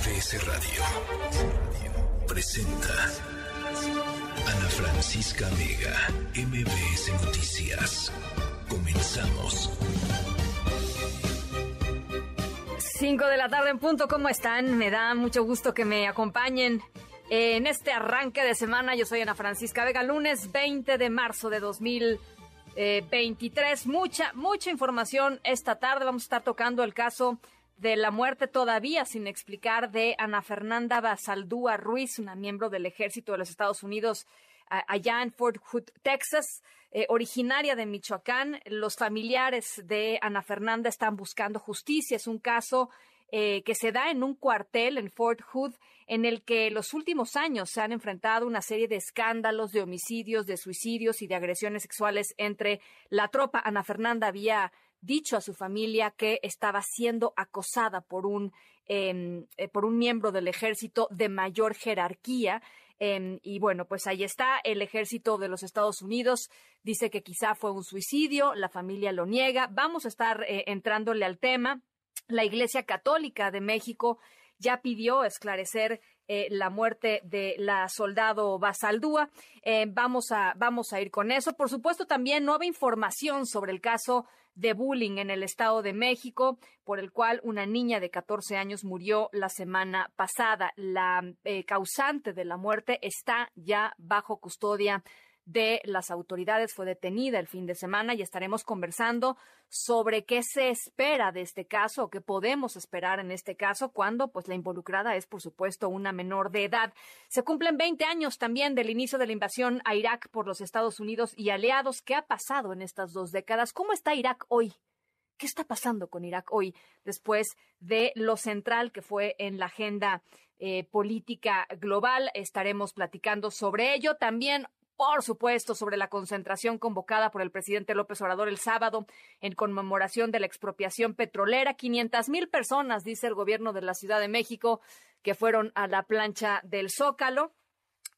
MBS Radio presenta Ana Francisca Vega, MBS Noticias. Comenzamos. 5 de la tarde en punto, ¿cómo están? Me da mucho gusto que me acompañen en este arranque de semana. Yo soy Ana Francisca Vega, lunes 20 de marzo de 2023. Mucha, mucha información esta tarde. Vamos a estar tocando el caso de la muerte todavía sin explicar de Ana Fernanda Basaldúa Ruiz, una miembro del ejército de los Estados Unidos allá en Fort Hood, Texas, eh, originaria de Michoacán. Los familiares de Ana Fernanda están buscando justicia. Es un caso eh, que se da en un cuartel en Fort Hood en el que los últimos años se han enfrentado una serie de escándalos de homicidios, de suicidios y de agresiones sexuales entre la tropa. Ana Fernanda había dicho a su familia que estaba siendo acosada por un, em, eh, por un miembro del ejército de mayor jerarquía. Em, y bueno, pues ahí está el ejército de los Estados Unidos. Dice que quizá fue un suicidio, la familia lo niega. Vamos a estar eh, entrándole al tema. La Iglesia Católica de México ya pidió esclarecer eh, la muerte de la soldado Basaldúa. Vamos, a, vamos a ir con eso. Por supuesto, también nueva información sobre el caso de bullying en el Estado de México, por el cual una niña de 14 años murió la semana pasada. La eh, causante de la muerte está ya bajo custodia de las autoridades fue detenida el fin de semana y estaremos conversando sobre qué se espera de este caso o qué podemos esperar en este caso cuando pues la involucrada es por supuesto una menor de edad. Se cumplen 20 años también del inicio de la invasión a Irak por los Estados Unidos y aliados. ¿Qué ha pasado en estas dos décadas? ¿Cómo está Irak hoy? ¿Qué está pasando con Irak hoy después de lo central que fue en la agenda eh, política global? Estaremos platicando sobre ello. También por supuesto, sobre la concentración convocada por el presidente López Obrador el sábado en conmemoración de la expropiación petrolera. 500 mil personas, dice el gobierno de la Ciudad de México, que fueron a la plancha del Zócalo.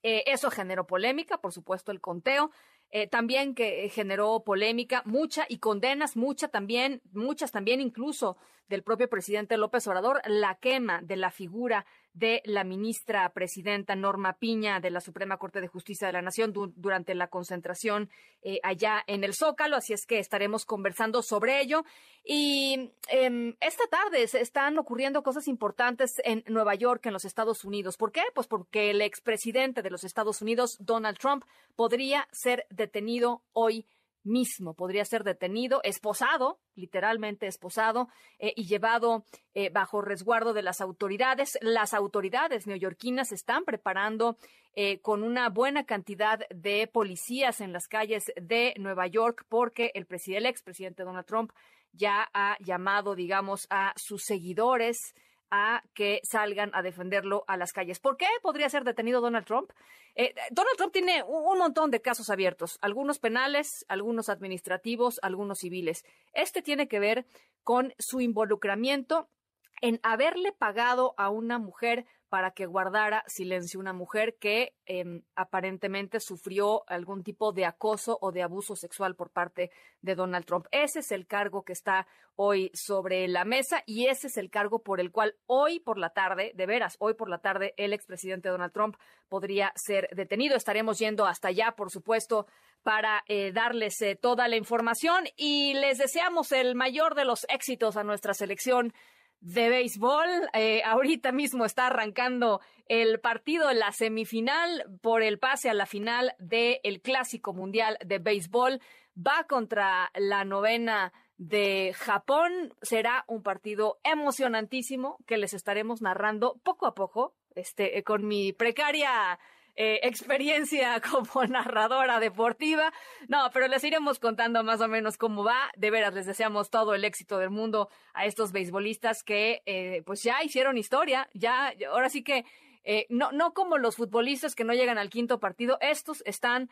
Eh, eso generó polémica, por supuesto, el conteo. Eh, también que generó polémica, mucha y condenas, mucha también, muchas también incluso del propio presidente López Obrador, la quema de la figura de la ministra presidenta Norma Piña de la Suprema Corte de Justicia de la Nación durante la concentración eh, allá en el Zócalo. Así es que estaremos conversando sobre ello. Y em, esta tarde se están ocurriendo cosas importantes en Nueva York, en los Estados Unidos. ¿Por qué? Pues porque el expresidente de los Estados Unidos, Donald Trump, podría ser detenido hoy mismo. Podría ser detenido, esposado, literalmente esposado, eh, y llevado eh, bajo resguardo de las autoridades. Las autoridades neoyorquinas están preparando eh, con una buena cantidad de policías en las calles de Nueva York porque el, presidente, el expresidente Donald Trump ya ha llamado, digamos, a sus seguidores a que salgan a defenderlo a las calles. ¿Por qué podría ser detenido Donald Trump? Eh, Donald Trump tiene un montón de casos abiertos, algunos penales, algunos administrativos, algunos civiles. Este tiene que ver con su involucramiento en haberle pagado a una mujer para que guardara silencio, una mujer que em, aparentemente sufrió algún tipo de acoso o de abuso sexual por parte de Donald Trump. Ese es el cargo que está hoy sobre la mesa y ese es el cargo por el cual hoy por la tarde, de veras, hoy por la tarde, el expresidente Donald Trump podría ser detenido. Estaremos yendo hasta allá, por supuesto, para eh, darles eh, toda la información y les deseamos el mayor de los éxitos a nuestra selección de béisbol. Eh, ahorita mismo está arrancando el partido, la semifinal por el pase a la final del Clásico Mundial de Béisbol. Va contra la novena de Japón. Será un partido emocionantísimo que les estaremos narrando poco a poco, este, con mi precaria eh, experiencia como narradora deportiva. No, pero les iremos contando más o menos cómo va. De veras, les deseamos todo el éxito del mundo a estos beisbolistas que eh, pues ya hicieron historia. Ya, ahora sí que eh, no, no como los futbolistas que no llegan al quinto partido, estos están,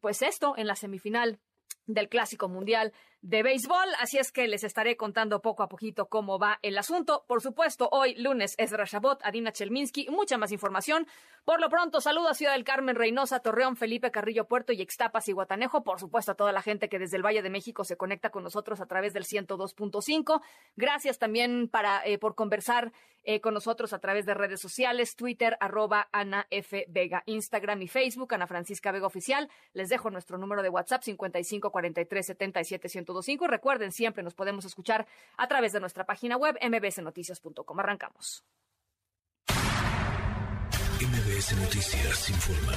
pues esto, en la semifinal del Clásico Mundial de béisbol, así es que les estaré contando poco a poquito cómo va el asunto. Por supuesto, hoy lunes es Rashabot, Adina Chelminsky, mucha más información. Por lo pronto, saludo a Ciudad del Carmen, Reynosa, Torreón, Felipe Carrillo Puerto y Extapas y Guatanejo. Por supuesto, a toda la gente que desde el Valle de México se conecta con nosotros a través del 102.5. Gracias también para, eh, por conversar eh, con nosotros a través de redes sociales, Twitter, arroba Ana F. Vega, Instagram y Facebook, Ana Francisca Vega Oficial. Les dejo nuestro número de WhatsApp 55 43 77 1025. Y recuerden, siempre nos podemos escuchar a través de nuestra página web mbsnoticias.com. Arrancamos. MBS Noticias informa.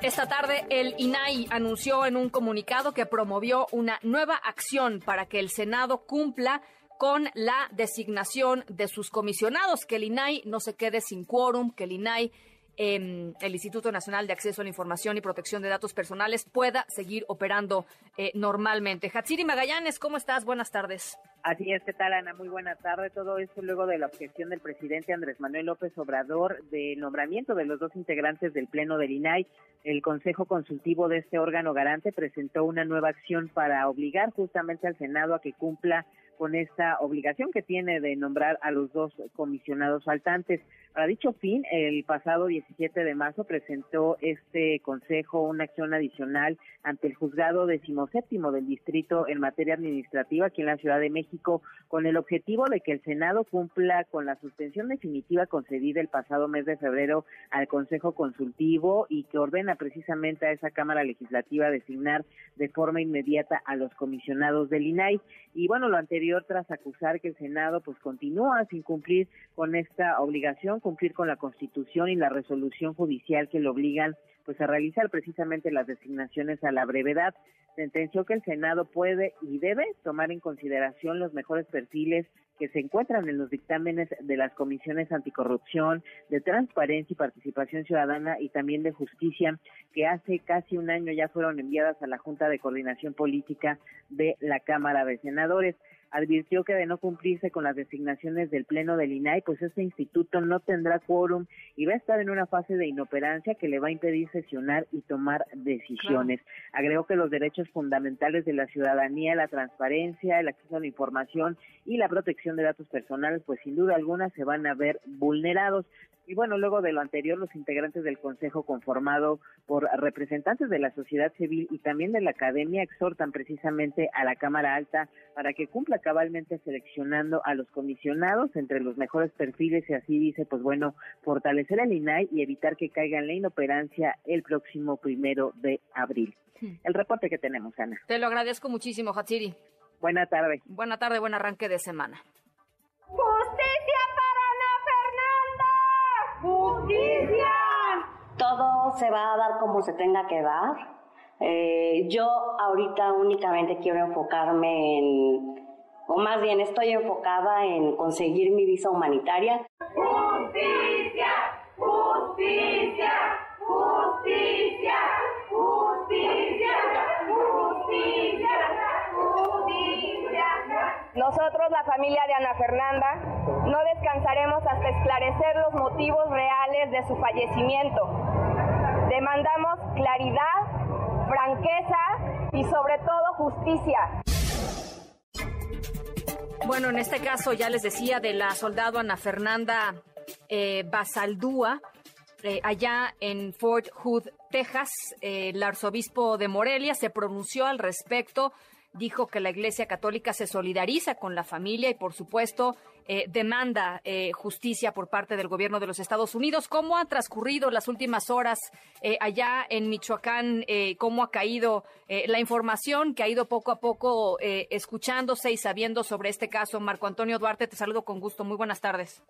Esta tarde el INAI anunció en un comunicado que promovió una nueva acción para que el Senado cumpla con la designación de sus comisionados, que el INAI no se quede sin quórum, que el INAI el Instituto Nacional de Acceso a la Información y Protección de Datos Personales pueda seguir operando eh, normalmente. Hatsiri Magallanes, ¿cómo estás? Buenas tardes. Así es, ¿qué tal, Ana? Muy buena tarde. Todo esto luego de la objeción del presidente Andrés Manuel López Obrador del nombramiento de los dos integrantes del Pleno del INAI. El Consejo Consultivo de este órgano garante presentó una nueva acción para obligar justamente al Senado a que cumpla con esta obligación que tiene de nombrar a los dos comisionados faltantes. Para dicho fin, el pasado 17 de marzo presentó este Consejo una acción adicional ante el juzgado decimoséptimo del distrito en materia administrativa aquí en la Ciudad de México con el objetivo de que el Senado cumpla con la suspensión definitiva concedida el pasado mes de febrero al Consejo Consultivo y que ordena precisamente a esa Cámara Legislativa designar de forma inmediata a los comisionados del INAI. Y bueno, lo anterior tras acusar que el Senado pues continúa sin cumplir con esta obligación, cumplir con la Constitución y la resolución judicial que le obligan pues a realizar precisamente las designaciones a la brevedad. Sentenció que el Senado puede y debe tomar en consideración los mejores perfiles que se encuentran en los dictámenes de las comisiones anticorrupción, de transparencia y participación ciudadana y también de justicia, que hace casi un año ya fueron enviadas a la Junta de Coordinación Política de la Cámara de Senadores advirtió que de no cumplirse con las designaciones del Pleno del INAI, pues este instituto no tendrá quórum y va a estar en una fase de inoperancia que le va a impedir sesionar y tomar decisiones. Agregó que los derechos fundamentales de la ciudadanía, la transparencia, el acceso a la información y la protección de datos personales, pues sin duda alguna se van a ver vulnerados. Y bueno, luego de lo anterior, los integrantes del Consejo conformado por representantes de la sociedad civil y también de la academia exhortan precisamente a la Cámara Alta para que cumpla cabalmente seleccionando a los comisionados entre los mejores perfiles y así dice, pues bueno, fortalecer el INAI y evitar que caiga en la inoperancia el próximo primero de abril. El reporte que tenemos, Ana. Te lo agradezco muchísimo, Hatsiri. Buena tarde. Buena tarde, buen arranque de semana. ¡Justicia! ¡Justicia! Todo se va a dar como se tenga que dar. Eh, yo ahorita únicamente quiero enfocarme en, o más bien estoy enfocada en conseguir mi visa humanitaria. ¡Justicia! ¡Justicia! ¡Justicia! ¡Justicia! ¡Justicia! ¡Justicia! Nosotros, la familia de Ana Fernanda, no descansaremos hasta esclarecer los motivos reales de su fallecimiento. Demandamos claridad, franqueza y sobre todo justicia. Bueno, en este caso ya les decía de la soldado Ana Fernanda eh, Basaldúa, eh, allá en Fort Hood, Texas, eh, el arzobispo de Morelia se pronunció al respecto dijo que la Iglesia Católica se solidariza con la familia y, por supuesto, eh, demanda eh, justicia por parte del gobierno de los Estados Unidos. ¿Cómo ha transcurrido las últimas horas eh, allá en Michoacán? ¿Cómo ha caído la información que ha ido poco a poco escuchándose y sabiendo sobre este caso? Marco Antonio Duarte, te saludo con gusto. Muy buenas tardes.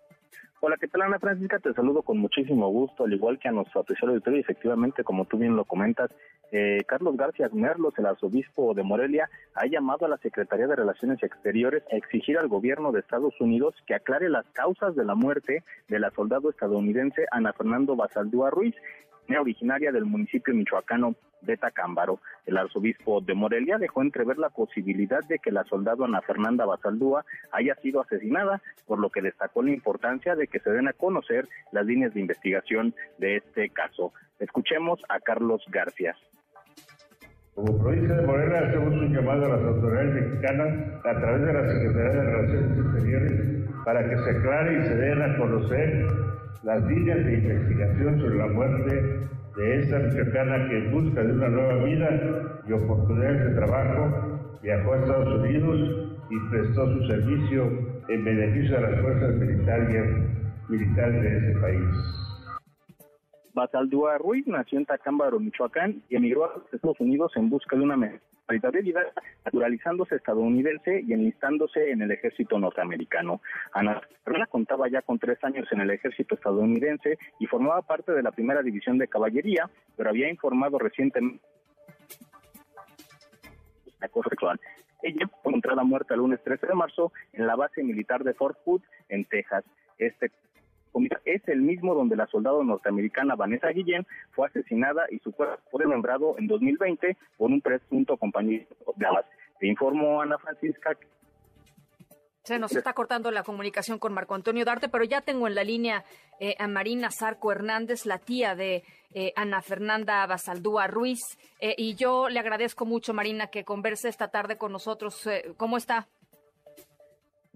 Hola, ¿qué tal Ana Francisca? Te saludo con muchísimo gusto, al igual que a nuestro apreciado auditorio. Efectivamente, como tú bien lo comentas, eh, Carlos García Merlos, el arzobispo de Morelia, ha llamado a la Secretaría de Relaciones Exteriores a exigir al gobierno de Estados Unidos que aclare las causas de la muerte de la soldado estadounidense Ana Fernando Basaldúa Ruiz, originaria del municipio michoacano de Tacámbaro. El arzobispo de Morelia dejó entrever la posibilidad de que la soldado Ana Fernanda Basaldúa haya sido asesinada, por lo que destacó la importancia de que se den a conocer las líneas de investigación de este caso. Escuchemos a Carlos García. Como provincia de Morelia hacemos un llamado a las autoridades mexicanas a través de la Secretaría de Relaciones Exteriores para que se aclare y se den a conocer las líneas de investigación sobre la muerte de esta mexicana que en busca de una nueva vida y oportunidades de trabajo viajó a Estados Unidos y prestó su servicio en beneficio de las fuerzas militares, militares de ese país. Basaldúa Ruiz nació en Tacámbaro, Michoacán, y emigró a Estados Unidos en busca de una mejor vida, naturalizándose estadounidense y enlistándose en el ejército norteamericano. Ana Fernanda contaba ya con tres años en el ejército estadounidense y formaba parte de la primera división de caballería, pero había informado recientemente acoso sexual. Ella fue encontrada muerta el lunes 13 de marzo en la base militar de Fort Hood, en Texas. Este es el mismo donde la soldado norteamericana Vanessa Guillén fue asesinada y su cuerpo fue nombrado en 2020 por un presunto compañero de alas. Te informó Ana Francisca se nos está cortando la comunicación con Marco Antonio Darte, pero ya tengo en la línea eh, a Marina Zarco Hernández, la tía de eh, Ana Fernanda Basaldúa Ruiz. Eh, y yo le agradezco mucho, Marina, que converse esta tarde con nosotros. ¿Cómo está?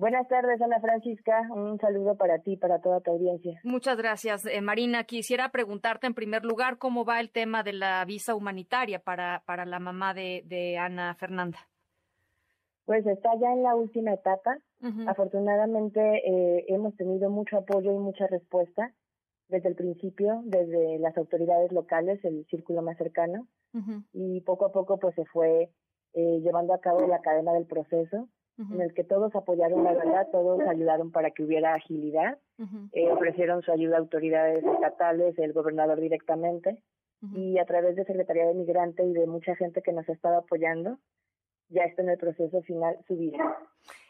Buenas tardes, Ana Francisca. Un saludo para ti y para toda tu audiencia. Muchas gracias, eh, Marina. Quisiera preguntarte en primer lugar cómo va el tema de la visa humanitaria para, para la mamá de, Ana Fernanda. Pues está ya en la última etapa. Afortunadamente eh, hemos tenido mucho apoyo y mucha respuesta desde el principio, desde las autoridades locales, el círculo más cercano, y poco a poco pues se fue eh, llevando a cabo la cadena del proceso en el que todos apoyaron la verdad, todos ayudaron para que hubiera agilidad, eh, ofrecieron su ayuda a autoridades estatales, el gobernador directamente, y a través de Secretaría de Migrante y de mucha gente que nos ha estado apoyando, ya está en el proceso final su vida.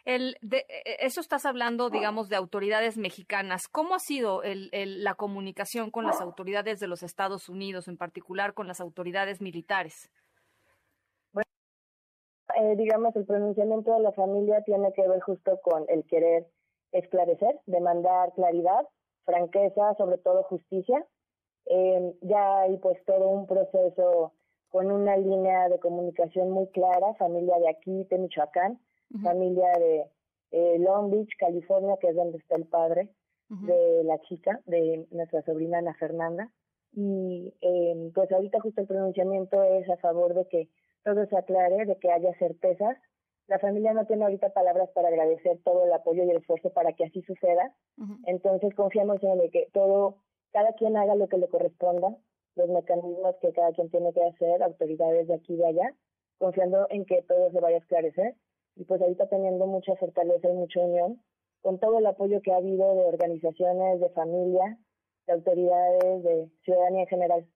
El de, e, eso estás hablando, digamos, de autoridades mexicanas. ¿Cómo ha sido el, la comunicación con las autoridades de los Estados Unidos, en particular con las autoridades militares? Eh, digamos, el pronunciamiento de la familia tiene que ver justo con el querer esclarecer, demandar claridad, franqueza, sobre todo justicia. Eh, ya hay pues todo un proceso con una línea de comunicación muy clara, familia de aquí, de Michoacán, familia de eh, Long Beach, California, que es donde está el padre de la chica, de nuestra sobrina Ana Fernanda. Y eh, pues ahorita justo el pronunciamiento es a favor de que todo se aclare, de que haya certezas. La familia no tiene ahorita palabras para agradecer todo el apoyo y el esfuerzo para que así suceda. Entonces confiamos en que todo, cada quien haga lo que le corresponda, los mecanismos que cada quien tiene que hacer, autoridades de aquí y de allá, confiando en que todo se vaya a esclarecer. Y pues ahorita teniendo mucha fortaleza y mucha unión, con todo el apoyo que ha habido de organizaciones, de familia, de autoridades, de ciudadanía en general.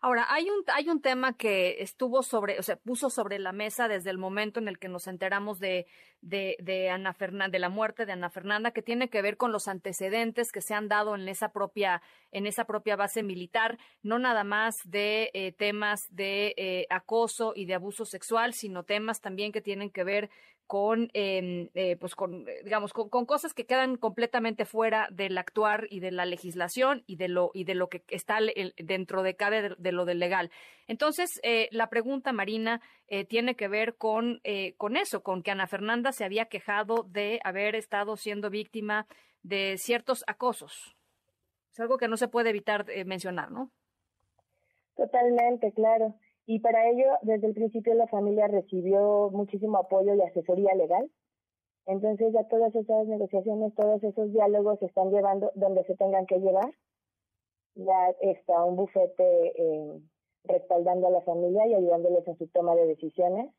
Ahora, hay un, hay un tema que estuvo sobre, o sea, puso sobre la mesa desde el momento en el que nos enteramos de, de, de Ana Fernanda, de la muerte de Ana Fernanda, que tiene que ver con los antecedentes que se han dado en esa propia, en esa propia base militar, no nada más de eh, temas de eh, acoso y de abuso sexual, sino temas también que tienen que ver con, em, eh, pues con, eh, digamos, con, cosas que quedan completamente fuera del actuar y de la legislación y de lo, y de lo que está dentro de cada de, lo del legal. Entonces, eh, la pregunta, Marina, tiene que ver con, con eso, con que Ana Fernanda se había quejado de haber estado siendo víctima de ciertos acosos. Es algo que no se puede evitar mencionar, ¿no? Totalmente, claro. Y para ello, desde el principio la familia recibió muchísimo apoyo y asesoría legal. Entonces ya todas esas negociaciones, todos esos diálogos se están llevando donde se tengan que llevar. Ya está un bufete eh, respaldando a la familia y ayudándoles en su toma de decisiones.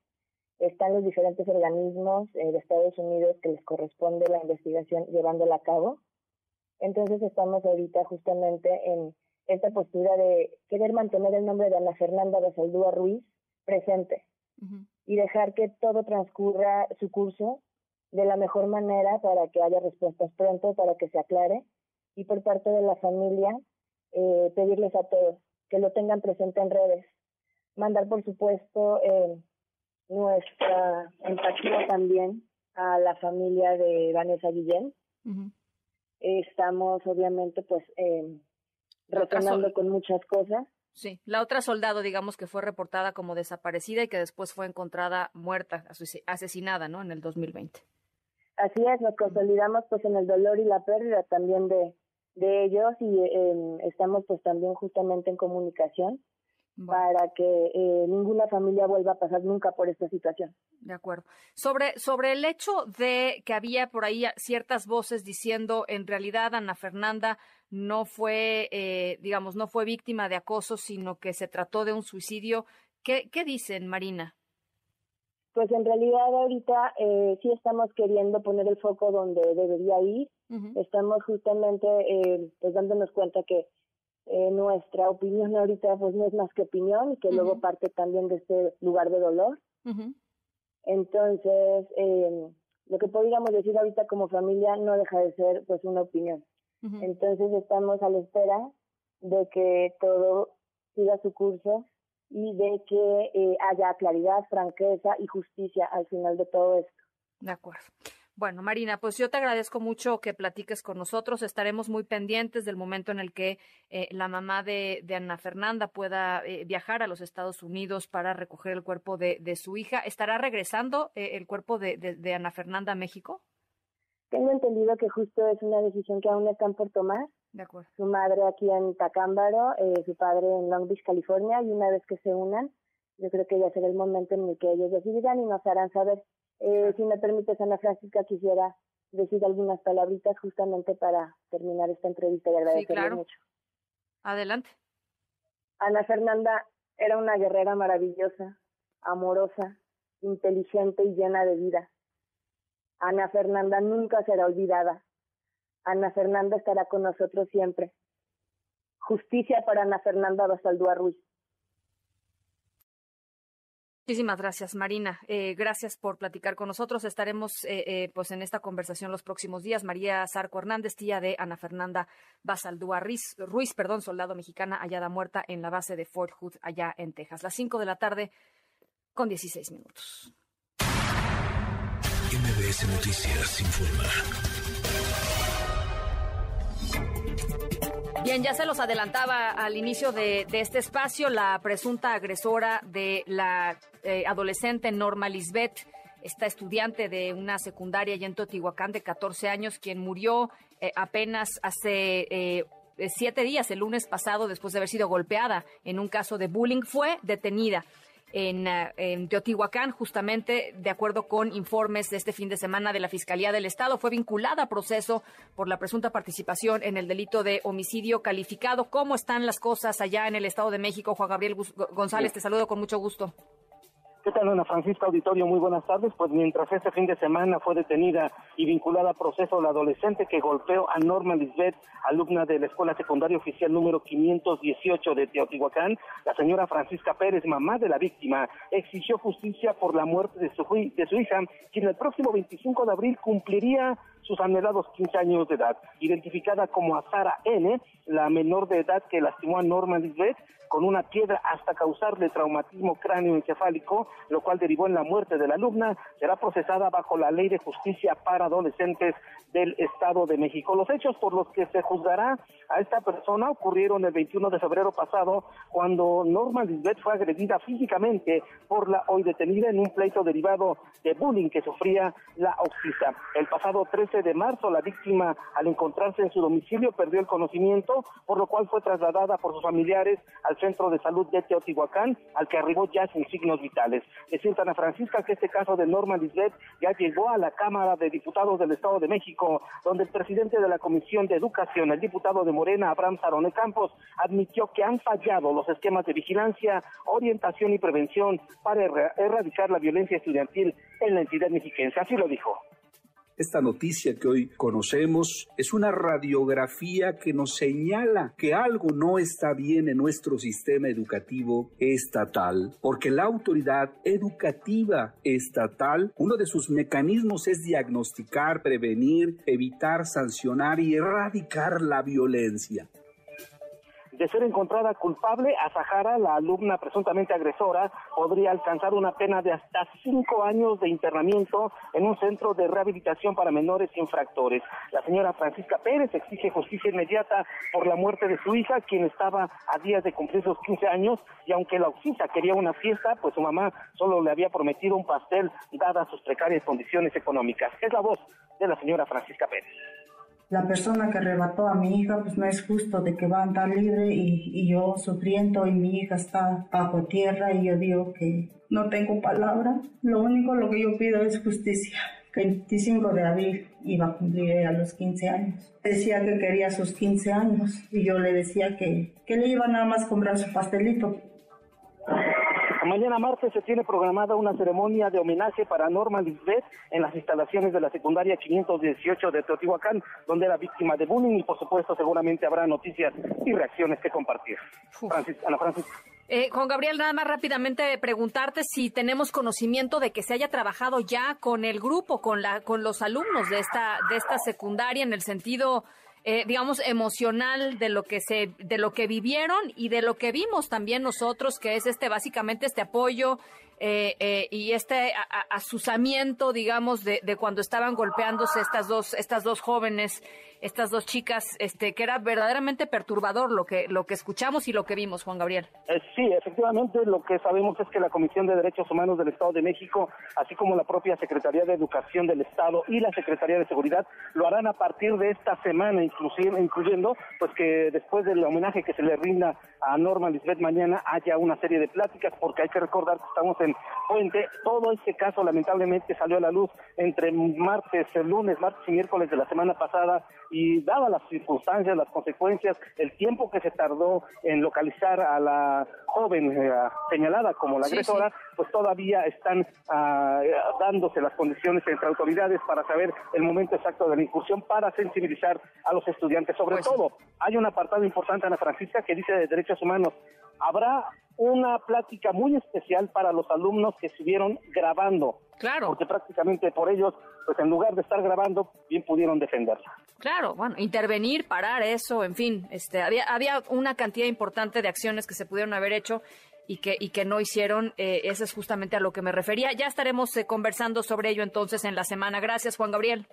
Están los diferentes organismos eh, de Estados Unidos que les corresponde la investigación llevándola a cabo. Entonces estamos ahorita justamente en esta postura de querer mantener el nombre de Ana Fernanda Basaldúa Ruiz presente y dejar que todo transcurra su curso de la mejor manera para que haya respuestas pronto, para que se aclare y por parte de la familia eh, pedirles a todos que lo tengan presente en redes. mandar, por supuesto, eh, nuestra empatía también a la familia de Vanessa Guillén. Estamos, obviamente, pues, eh, retornando con muchas cosas. Sí, la otra soldado, digamos, que fue reportada como desaparecida y que después fue encontrada muerta, asesinada, ¿no? En el 2020. Así es, nos consolidamos pues en el dolor y la pérdida también de, de ellos y eh, estamos pues también justamente en comunicación para que eh, ninguna familia vuelva a pasar nunca por esta situación. De acuerdo. Sobre, sobre el hecho de que había por ahí ciertas voces diciendo en realidad Ana Fernanda no fue, eh, digamos, no fue víctima de acoso, sino que se trató de un suicidio. ¿Qué, qué dicen, Marina? Pues en realidad ahorita eh, sí estamos queriendo poner el foco donde debería ir. Estamos justamente eh, pues dándonos cuenta que eh, nuestra opinión ahorita pues no es más que opinión y que luego parte también de este lugar de dolor. Entonces, eh, lo que podríamos decir ahorita como familia no deja de ser pues una opinión. Entonces estamos a la espera de que todo siga su curso y de que eh, haya claridad, franqueza y justicia al final de todo esto. De acuerdo. Bueno, Marina, pues yo te agradezco mucho que platiques con nosotros. Estaremos muy pendientes del momento en el que eh, la mamá de, Ana Fernanda pueda eh, viajar a los Estados Unidos para recoger el cuerpo de, su hija. ¿Estará regresando eh, el cuerpo de, Ana Fernanda a México? Tengo entendido que justo es una decisión que aún están por tomar. De acuerdo. Su madre aquí en Tacámbaro, su padre en Long Beach, California, y una vez que se unan, yo creo que ya será el momento en el que ellos decidirán y nos harán saber eh, si me permites, Ana Francisca, quisiera decir algunas palabritas justamente para terminar esta entrevista y agradecerle mucho. Adelante. Ana Fernanda era una guerrera maravillosa, amorosa, inteligente y llena de vida. Ana Fernanda nunca será olvidada. Ana Fernanda estará con nosotros siempre. Justicia para Ana Fernanda Basaldúa Ruiz. Muchísimas gracias, Marina. Eh, gracias por platicar con nosotros. Estaremos eh, eh, pues en esta conversación los próximos días. María Zarco Hernández, tía de Ana Fernanda Basaldúa Ruiz, Ruiz, perdón, soldado mexicana hallada muerta en la base de Fort Hood, allá en Texas. Las 5 de la tarde con 16 minutos. MBS Noticias informa. Bien, ya se los adelantaba al inicio de, este espacio la presunta agresora de la eh, adolescente Norma Lisbeth, esta estudiante de una secundaria allá en Totihuacán de 14 años, quien murió eh, apenas hace eh, siete días, el lunes pasado, después de haber sido golpeada en un caso de bullying, fue detenida eh, en, Teotihuacán, justamente de acuerdo con informes de este fin de semana de la Fiscalía del Estado. Fue vinculada a proceso por la presunta participación en el delito de homicidio calificado. ¿Cómo están las cosas allá en el Estado de México? Juan Gabriel González, te saludo con mucho gusto. ¿Qué tal, Ana Francisca Auditorio? Muy buenas tardes. Pues mientras este fin de semana fue detenida y vinculada a proceso la adolescente que golpeó a Norma Lisbeth, alumna de la Escuela Secundaria Oficial número 518 de Teotihuacán, la señora Francisca Pérez, mamá de la víctima, exigió justicia por la muerte de su, hija, quien el próximo 25 de abril cumpliría sus anhelados 15 años de edad. Identificada como a Sara N., la menor de edad que lastimó a Norma Lisbeth con una piedra hasta causarle traumatismo cráneoencefálico, lo cual derivó en la muerte de la alumna, será procesada bajo la Ley de Justicia para Adolescentes del Estado de México. Los hechos por los que se juzgará a esta persona ocurrieron el 21 de febrero pasado, cuando Norma Lisbeth fue agredida físicamente por la hoy detenida en un pleito derivado de bullying que sufría la oxista. El pasado 13 de marzo, la víctima, al encontrarse en su domicilio, perdió el conocimiento, por lo cual fue trasladada por sus familiares al Centro de Salud de Teotihuacán, al que arribó ya sin signos vitales. Decir Ana Francisca que este caso de Norma Lisbeth ya llegó a la Cámara de Diputados del Estado de México, donde el presidente de la Comisión de Educación, el diputado de Morena, Abraham Sarone Campos, admitió que han fallado los esquemas de vigilancia, orientación y prevención para erradicar la violencia estudiantil en la entidad mexiquense. Así lo dijo. Esta noticia que hoy conocemos es una radiografía que nos señala que algo no está bien en nuestro sistema educativo estatal, porque la autoridad educativa estatal, uno de sus mecanismos es diagnosticar, prevenir, evitar, sancionar y erradicar la violencia. De ser encontrada culpable, a Sahara, la alumna presuntamente agresora, podría alcanzar una pena de hasta cinco años de internamiento en un centro de rehabilitación para menores infractores. La señora Francisca Pérez exige justicia inmediata por la muerte de su hija, quien estaba a días de cumplir sus 15 años, y aunque la oxisa quería una fiesta, pues su mamá solo le había prometido un pastel, dadas sus precarias condiciones económicas. Es la voz de la señora Francisca Pérez la persona que arrebató a mi hija, pues no es justo de que va a andar libre y, y, yo sufriendo y mi hija está bajo tierra y yo digo que no tengo palabra. Lo único lo que yo pido es justicia. 25 de abril iba a cumplir a los 15 años. Decía que quería sus 15 años y yo le decía que, que le iba nada más a comprar su pastelito. Mañana martes se tiene programada una ceremonia de homenaje para Norma Lisbeth en las instalaciones de la secundaria 518 de Teotihuacán, donde era víctima de bullying y por supuesto seguramente habrá noticias y reacciones que compartir. Francis, Ana Francis. Eh, Juan Gabriel, nada más rápidamente preguntarte si tenemos conocimiento de que se haya trabajado ya con el grupo, con la, con los alumnos de esta, de esta secundaria en el sentido eh, digamos, emocional de lo que se, de lo que vivieron y de lo que vimos también nosotros, que es este, básicamente este apoyo eh, eh, y este asusamiento, digamos, de, de, cuando estaban golpeándose estas dos, estas dos jóvenes, estas dos chicas, este, que era verdaderamente perturbador lo que, lo que escuchamos y lo que vimos, Juan Gabriel. Eh, sí, efectivamente, lo que sabemos es que la Comisión de Derechos Humanos del Estado de México, así como la propia Secretaría de Educación del Estado y la Secretaría de Seguridad, lo harán a partir de esta semana, inclusive, incluyendo, pues que después del homenaje que se le rinda a Norma Lisbeth mañana haya una serie de pláticas, porque hay que recordar que estamos en Puente. Todo este caso lamentablemente salió a la luz entre martes, lunes, martes y miércoles de la semana pasada y dadas las circunstancias, las consecuencias, el tiempo que se tardó en localizar a la joven eh, señalada como la agresora, pues todavía están ah, dándose las condiciones entre autoridades para saber el momento exacto de la incursión para sensibilizar a los estudiantes. Sobre pues todo, hay un apartado importante, Ana Francisca, que dice de derechos humanos. Habrá una plática muy especial para los alumnos que estuvieron grabando. Claro. Porque prácticamente por ellos, pues en lugar de estar grabando, bien pudieron defenderla. Claro, bueno, intervenir, parar eso, en fin, este, había, había una cantidad importante de acciones que se pudieron haber hecho y que, y que no hicieron. Eh, eso es justamente a lo que me refería. Ya estaremos eh, conversando sobre ello entonces en la semana. Gracias, Juan Gabriel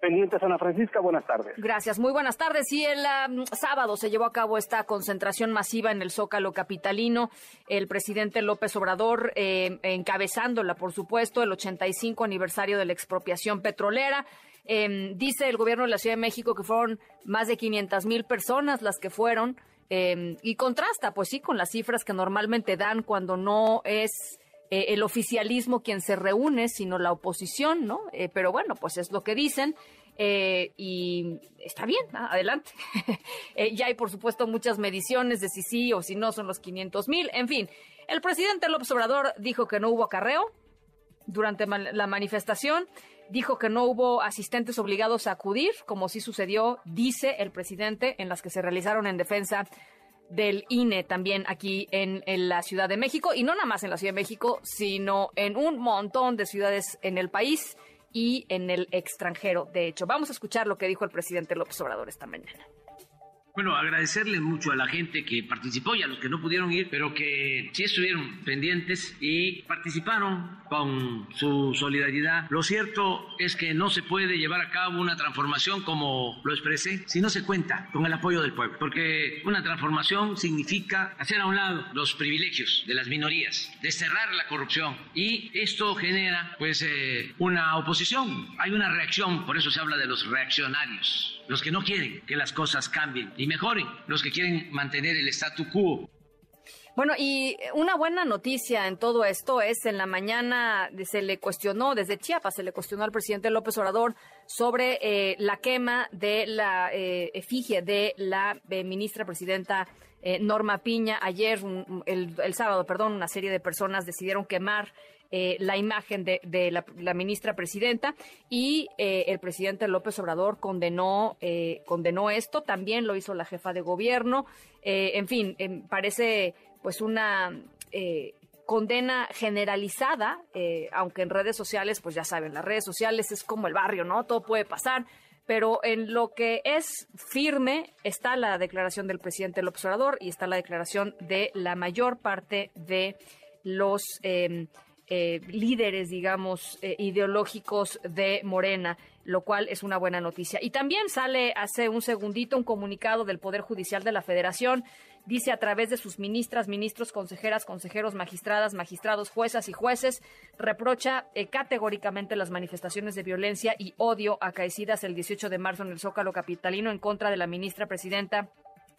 pendientes, Ana Francisca. Buenas tardes. Gracias, muy buenas tardes. Y el sábado se llevó a cabo esta concentración masiva en el Zócalo Capitalino. El presidente López Obrador eh, encabezándola, por supuesto, el 85 aniversario de la expropiación petrolera. Em, dice el gobierno de la Ciudad de México que fueron más de 500 mil personas las que fueron. Em, y contrasta, pues sí, con las cifras que normalmente dan cuando no es eh, el oficialismo quien se reúne, sino la oposición, ¿no? Eh, pero bueno, pues es lo que dicen. Eh, y está bien, adelante. ya hay, por supuesto, muchas mediciones de si sí o si no son los 500 mil. En fin, el presidente López Obrador dijo que no hubo acarreo durante la manifestación. Dijo que no hubo asistentes obligados a acudir, como sí sucedió, dice el presidente, en las que se realizaron en defensa del INE también aquí en, la Ciudad de México, y no nada más en la Ciudad de México, sino en un montón de ciudades en el país y en el extranjero. De hecho, vamos a escuchar lo que dijo el presidente López Obrador esta mañana. Bueno, agradecerle mucho a la gente que participó y a los que no pudieron ir, pero que sí estuvieron pendientes y participaron con su solidaridad. Lo cierto es que no se puede llevar a cabo una transformación como lo expresé si no se cuenta con el apoyo del pueblo, porque una transformación significa hacer a un lado los privilegios de las minorías, desterrar la corrupción y esto genera pues eh, una oposición, hay una reacción, por eso se habla de los reaccionarios los que no quieren que las cosas cambien y mejoren, los que quieren mantener el statu quo. Bueno, y una buena noticia en todo esto es en la mañana se le cuestionó desde Chiapas, se le cuestionó al presidente López Obrador sobre eh, la quema de la eh, efigie de la eh, ministra presidenta Norma Piña. Ayer, el, el, sábado, perdón, una serie de personas decidieron quemar eh, la imagen de, la, ministra presidenta y eh, el presidente López Obrador condenó, eh, condenó esto, también lo hizo la jefa de gobierno, en fin, em, parece pues una condena generalizada, aunque en redes sociales, pues ya saben, las redes sociales es como el barrio, ¿no? Todo puede pasar pero en lo que es firme está la declaración del presidente López Obrador y está la declaración de la mayor parte de los eh, eh, líderes, digamos, eh, ideológicos de Morena, lo cual es una buena noticia. Y también sale hace un segundito un comunicado del Poder Judicial de la Federación. Dice a través de sus ministras, ministros, consejeras, consejeros, magistradas, magistrados, juezas y jueces, reprocha eh, categóricamente las manifestaciones de violencia y odio acaecidas el 18 de marzo en el Zócalo Capitalino en contra de la ministra presidenta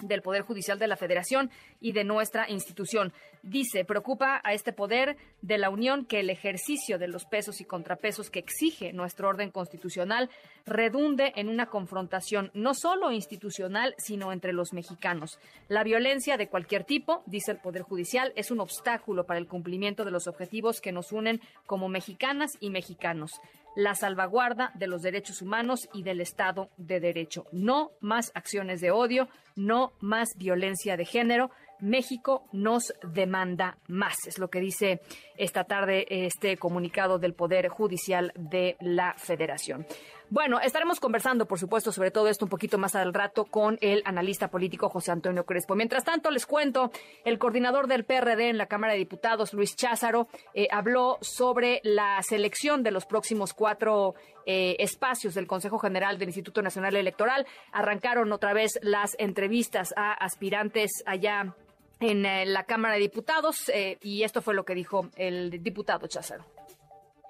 del Poder Judicial de la Federación y de nuestra institución. Dice, preocupa a este poder de la Unión que el ejercicio de los pesos y contrapesos que exige nuestro orden constitucional redunde en una confrontación no solo institucional, sino entre los mexicanos. La violencia de cualquier tipo, dice el Poder Judicial, es un obstáculo para el cumplimiento de los objetivos que nos unen como mexicanas y mexicanos la salvaguarda de los derechos humanos y del Estado de Derecho. No más acciones de odio, no más violencia de género. México nos demanda más, es lo que dice esta tarde este comunicado del Poder Judicial de la Federación. Bueno, estaremos conversando, por supuesto, sobre todo esto un poquito más al rato con el analista político José Antonio Crespo. Mientras tanto, les cuento, el coordinador del PRD en la Cámara de Diputados, Luis Cházaro, eh, habló sobre la selección de los próximos cuatro eh, espacios del Consejo General del Instituto Nacional Electoral. Arrancaron otra vez las entrevistas a aspirantes allá en eh, la Cámara de Diputados y esto fue lo que dijo el diputado Cházaro.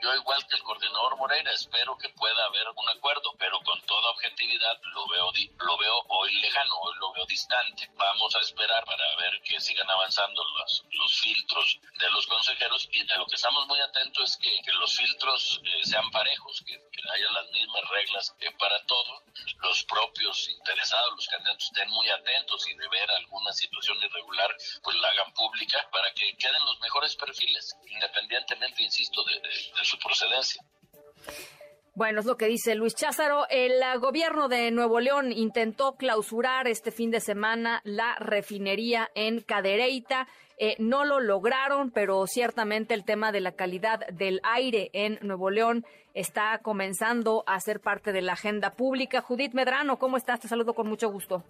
Yo, igual que el coordinador Moreira, espero que pueda haber un acuerdo, pero con toda objetividad lo veo, lo veo hoy lejano, hoy lo veo distante. Vamos a esperar para ver que sigan avanzando los, los filtros de los consejeros y de lo que estamos muy atentos es que, que los filtros eh, sean parejos, que, que, haya las mismas reglas eh, para todo. Los propios interesados, los candidatos estén muy atentos y de ver alguna situación irregular, pues la hagan pública para que queden los mejores perfiles, independientemente, insisto, de, de, de su procedencia. Bueno, es lo que dice Luis Cházaro. El gobierno de Nuevo León intentó clausurar este fin de semana la refinería en Cadereyta. Eh, no lo lograron, pero ciertamente el tema de la calidad del aire en Nuevo León está comenzando a ser parte de la agenda pública. Judith Medrano, ¿cómo estás? Te saludo con mucho gusto.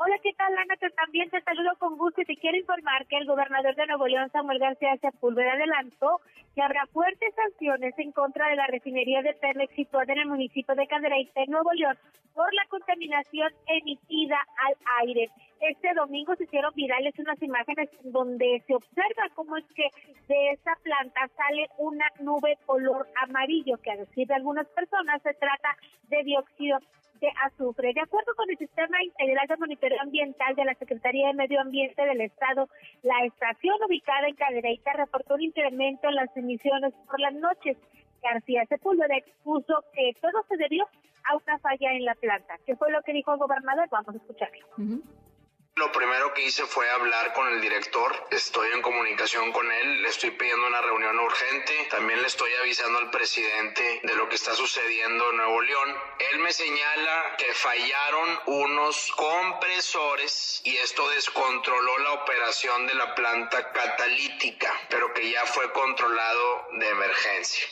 Hola, ¿qué tal, Ana? También te saludo con gusto y te quiero informar que el gobernador de Nuevo León, Samuel García Sepúlveda, adelantó que habrá fuertes sanciones en contra de la refinería de Perlex situada en el municipio de Cadereyta, Nuevo León, por la contaminación emitida al aire. Este domingo se hicieron virales unas imágenes donde se observa cómo es que de esa planta sale una nube color amarillo, que a decir de algunas personas se trata de dióxido de azufre. De acuerdo con el Sistema Integral de Monitoreo Ambiental de la Secretaría de Medio Ambiente del Estado, la estación ubicada en Cadereyta reportó un incremento en las por las noches. García Sepúlveda expuso que todo se debió a una falla en la planta. ¿Qué fue lo que dijo el gobernador? Vamos a escucharlo. Lo primero que hice fue hablar con el director, estoy en comunicación con él, le estoy pidiendo una reunión urgente, también le estoy avisando al presidente de lo que está sucediendo en Nuevo León. Él me señala que fallaron unos compresores y esto descontroló la operación de la planta catalítica, pero que ya fue controlado de emergencia.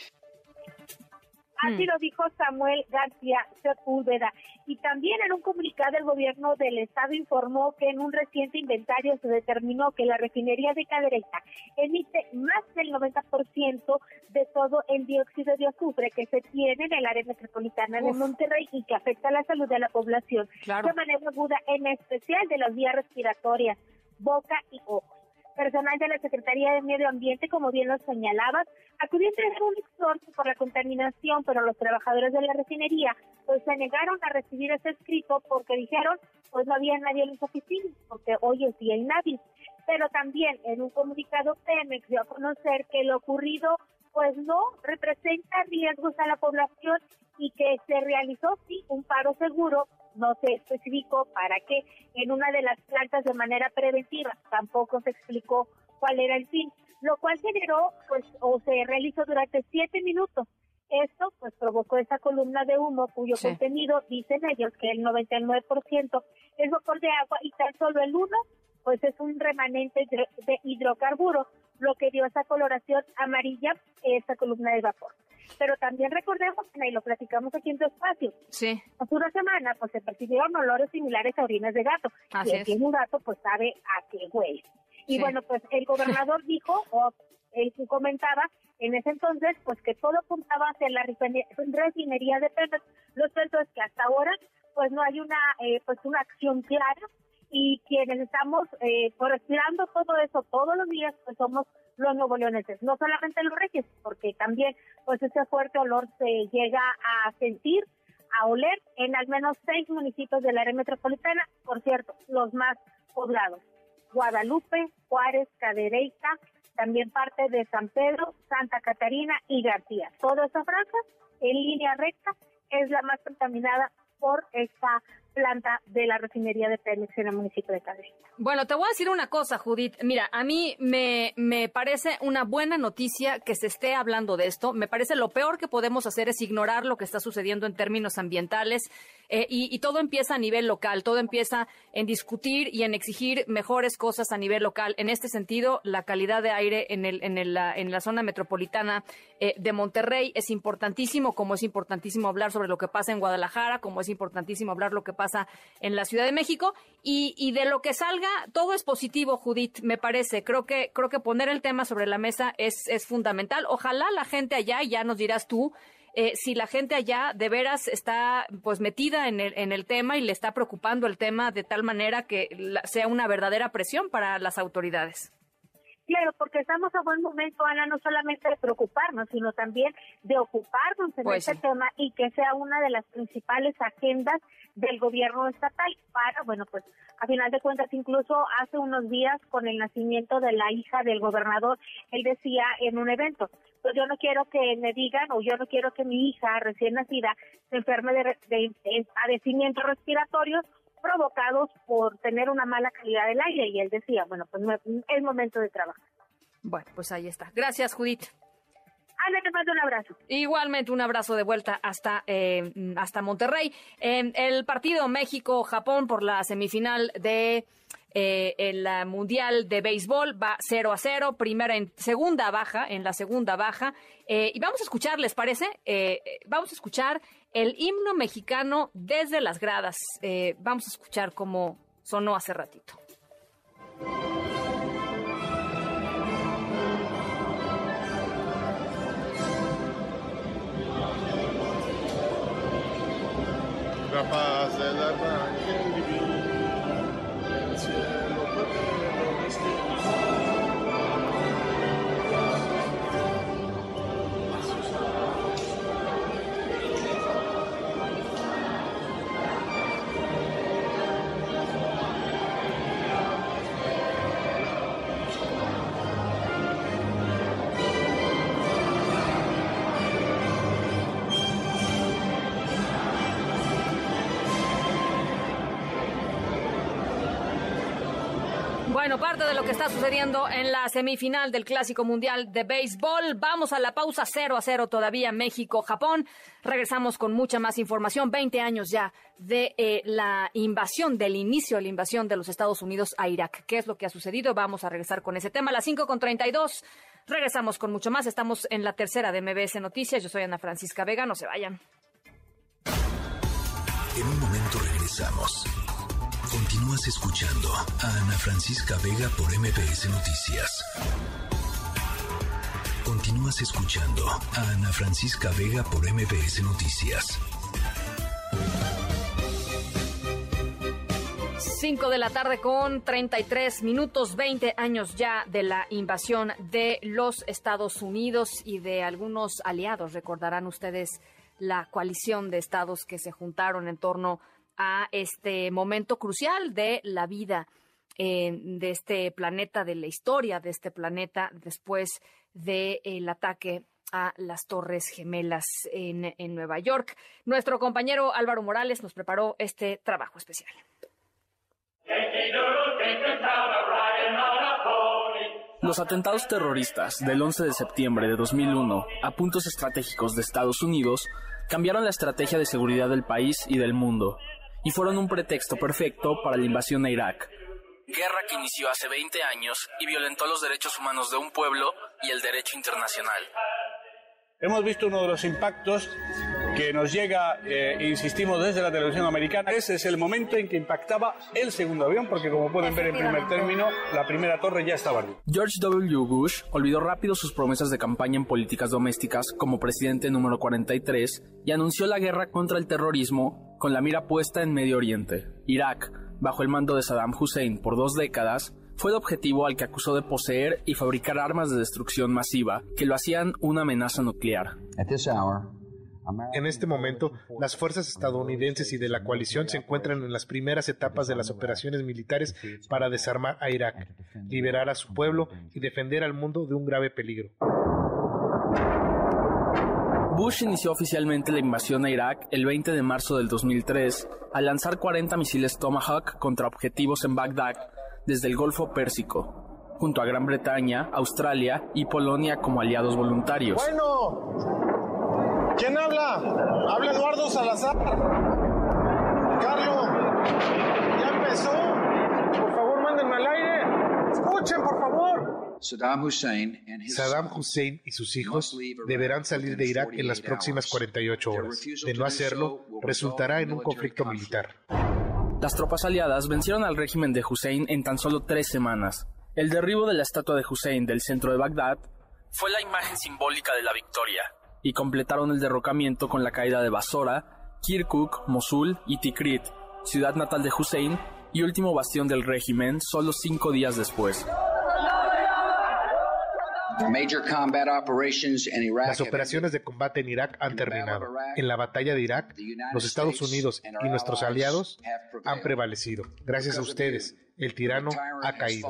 Así lo dijo Samuel García Sepúlveda. Y también en un comunicado el gobierno del estado informó que en un reciente inventario se determinó que la refinería de Cadereyta emite más del 90% de todo el dióxido de azufre que se tiene en el área metropolitana de Monterrey y que afecta la salud de la población de manera aguda, en especial de las vías respiratorias, boca y ojos personal de la Secretaría de Medio Ambiente, como bien lo señalabas, acudió a un exhorto por la contaminación, pero los trabajadores de la refinería pues se negaron a recibir ese escrito porque dijeron pues no había nadie en las oficinas, porque hoy es día nadie. Pero también en un comunicado Pemex dio a conocer que lo ocurrido pues no representa riesgos a la población y que se realizó sí un paro seguro no se especificó para qué en una de las plantas de manera preventiva, tampoco se explicó cuál era el fin, lo cual generó, pues, o se realizó durante siete minutos. Esto, pues, provocó esa columna de humo cuyo contenido, dicen ellos, que el 99% es vapor de agua y tan solo el 1, pues, es un remanente de hidrocarburo, lo que dio esa coloración amarilla, esa columna de vapor. Pero también recordemos, y lo platicamos aquí en tu espacio, sí. hace una semana pues se percibieron olores similares a orinas de gato. Así y el es. tiene un gato pues sabe a qué huele. Y Sí. bueno, pues el gobernador dijo, o él comentaba en ese entonces, pues que todo apuntaba hacia la refine- refinería de Pemex. Lo cierto es que hasta ahora pues no hay una eh, pues una acción clara y quienes estamos eh, respirando todo eso todos los días pues somos los nuevo leoneses, no solamente los reyes, porque también pues ese fuerte olor se llega a sentir, a oler en al menos seis municipios del área metropolitana, por cierto, los más poblados. Guadalupe, Juárez, Cadereyta, también parte de San Pedro, Santa Catarina y García. Toda esa franja, en línea recta, es la más contaminada por esta planta de la refinería de Pemex en el municipio de Cadereyta. Bueno, te voy a decir una cosa, Judith. Mira, a mí me, me parece una buena noticia que se esté hablando de esto. Me parece lo peor que podemos hacer es ignorar lo que está sucediendo en términos ambientales. eh, y, y todo empieza a nivel local, todo empieza en discutir y en exigir mejores cosas a nivel local. En este sentido, la calidad de aire en, el, en, el, la, en la zona metropolitana eh, de Monterrey es importantísimo, como es importantísimo hablar sobre lo que pasa en Guadalajara, como es importantísimo hablar lo que pasa en la Ciudad de México. Y, y de lo que salga, todo es positivo, Judith, me parece. Creo que, creo que poner el tema sobre la mesa es, es fundamental. Ojalá la gente allá, ya nos dirás tú, eh, si la gente allá de veras está pues metida en el, en el tema y le está preocupando el tema de tal manera que sea una verdadera presión para las autoridades. Claro, porque estamos a buen momento, Ana, no solamente de preocuparnos, sino también de ocuparnos en Pues este sí. tema y que sea una de las principales agendas del gobierno estatal para, bueno, pues a final de cuentas, incluso hace unos días con el nacimiento de la hija del gobernador, él decía en un evento, pues yo no quiero que me digan o yo no quiero que mi hija recién nacida se enferme de, de- de padecimientos respiratorios provocados por tener una mala calidad del aire. Y él decía, bueno, pues es momento de trabajar. Bueno, pues ahí está. Gracias, Judith. Ana, te mando un abrazo. Igualmente un abrazo de vuelta hasta, eh, hasta Monterrey. En el partido México-Japón por la semifinal de eh, el Mundial de Béisbol va 0 a 0, primera en segunda baja, en la segunda baja. Eh, y vamos a escuchar, ¿les parece? Eh, eh, vamos a escuchar el himno mexicano desde las gradas. Eh, vamos a escuchar cómo sonó hace ratito. Parte de lo que está sucediendo en la semifinal del Clásico Mundial de Béisbol. Vamos a la pausa 0 a 0 todavía México-Japón. Regresamos con mucha más información. 20 años ya de eh, la invasión, del inicio de la invasión de los Estados Unidos a Irak. ¿Qué es lo que ha sucedido? Vamos a regresar con ese tema a las 5 con 32. Regresamos con mucho más. Estamos en la tercera de MBS Noticias. Yo soy Ana Francisca Vega. No se vayan. En un momento regresamos. Continúas escuchando a Ana Francisca Vega por MBS Noticias. Continúas escuchando a Ana Francisca Vega por MBS Noticias. 5 de la tarde con 33 minutos, 20 años ya de la invasión de los Estados Unidos y de algunos aliados. Recordarán ustedes la coalición de estados que se juntaron en torno a este momento crucial de la vida eh, de este planeta, de la historia de este planeta después del ataque a las Torres Gemelas en, en Nueva York. Nuestro compañero Álvaro Morales nos preparó este trabajo especial. Los atentados terroristas del 11 de septiembre de 2001 a puntos estratégicos de Estados Unidos cambiaron la estrategia de seguridad del país y del mundo, y fueron un pretexto perfecto para la invasión a Irak. Guerra que inició hace 20 años y violentó los derechos humanos de un pueblo y el derecho internacional. hemos visto uno de los impactos que nos llega, eh, insistimos, desde la televisión americana. Ese es el momento en que impactaba el segundo avión, porque como pueden ver en primer término, la primera torre ya estaba arriba. George W. Bush olvidó rápido sus promesas de campaña en políticas domésticas como presidente número 43 y anunció la guerra contra el terrorismo con la mira puesta en Medio Oriente. Irak, bajo el mando de Saddam Hussein por dos décadas, fue el objetivo al que acusó de poseer y fabricar armas de destrucción masiva que lo hacían una amenaza nuclear. En este momento, las fuerzas estadounidenses y de la coalición se encuentran en las primeras etapas de las operaciones militares para desarmar a Irak, liberar a su pueblo y defender al mundo de un grave peligro. Bush inició oficialmente la invasión a Irak el 20 de marzo del 2003 al lanzar 40 misiles Tomahawk contra objetivos en Bagdad desde el Golfo Pérsico, junto a Gran Bretaña, Australia y Polonia como aliados voluntarios. Bueno, ¿quién habla? Habla Eduardo Salazar. Carlos, ¿ya empezó? Por favor, mándenme al aire. Escuchen, por favor. Saddam Hussein y sus hijos deberán salir de Irak en las próximas 48 horas. De no hacerlo, resultará en un conflicto militar. Las tropas aliadas vencieron al régimen de Hussein en tan solo tres semanas. El derribo de la estatua de Hussein del centro de Bagdad fue la imagen simbólica de la victoria, y completaron el derrocamiento con la caída de Basora, Kirkuk, Mosul y Tikrit, ciudad natal de Hussein y último bastión del régimen, solo cinco días después. Las operaciones de combate en Irak han terminado. En la batalla de Irak, los Estados Unidos y nuestros aliados han prevalecido. Gracias a ustedes, el tirano ha caído.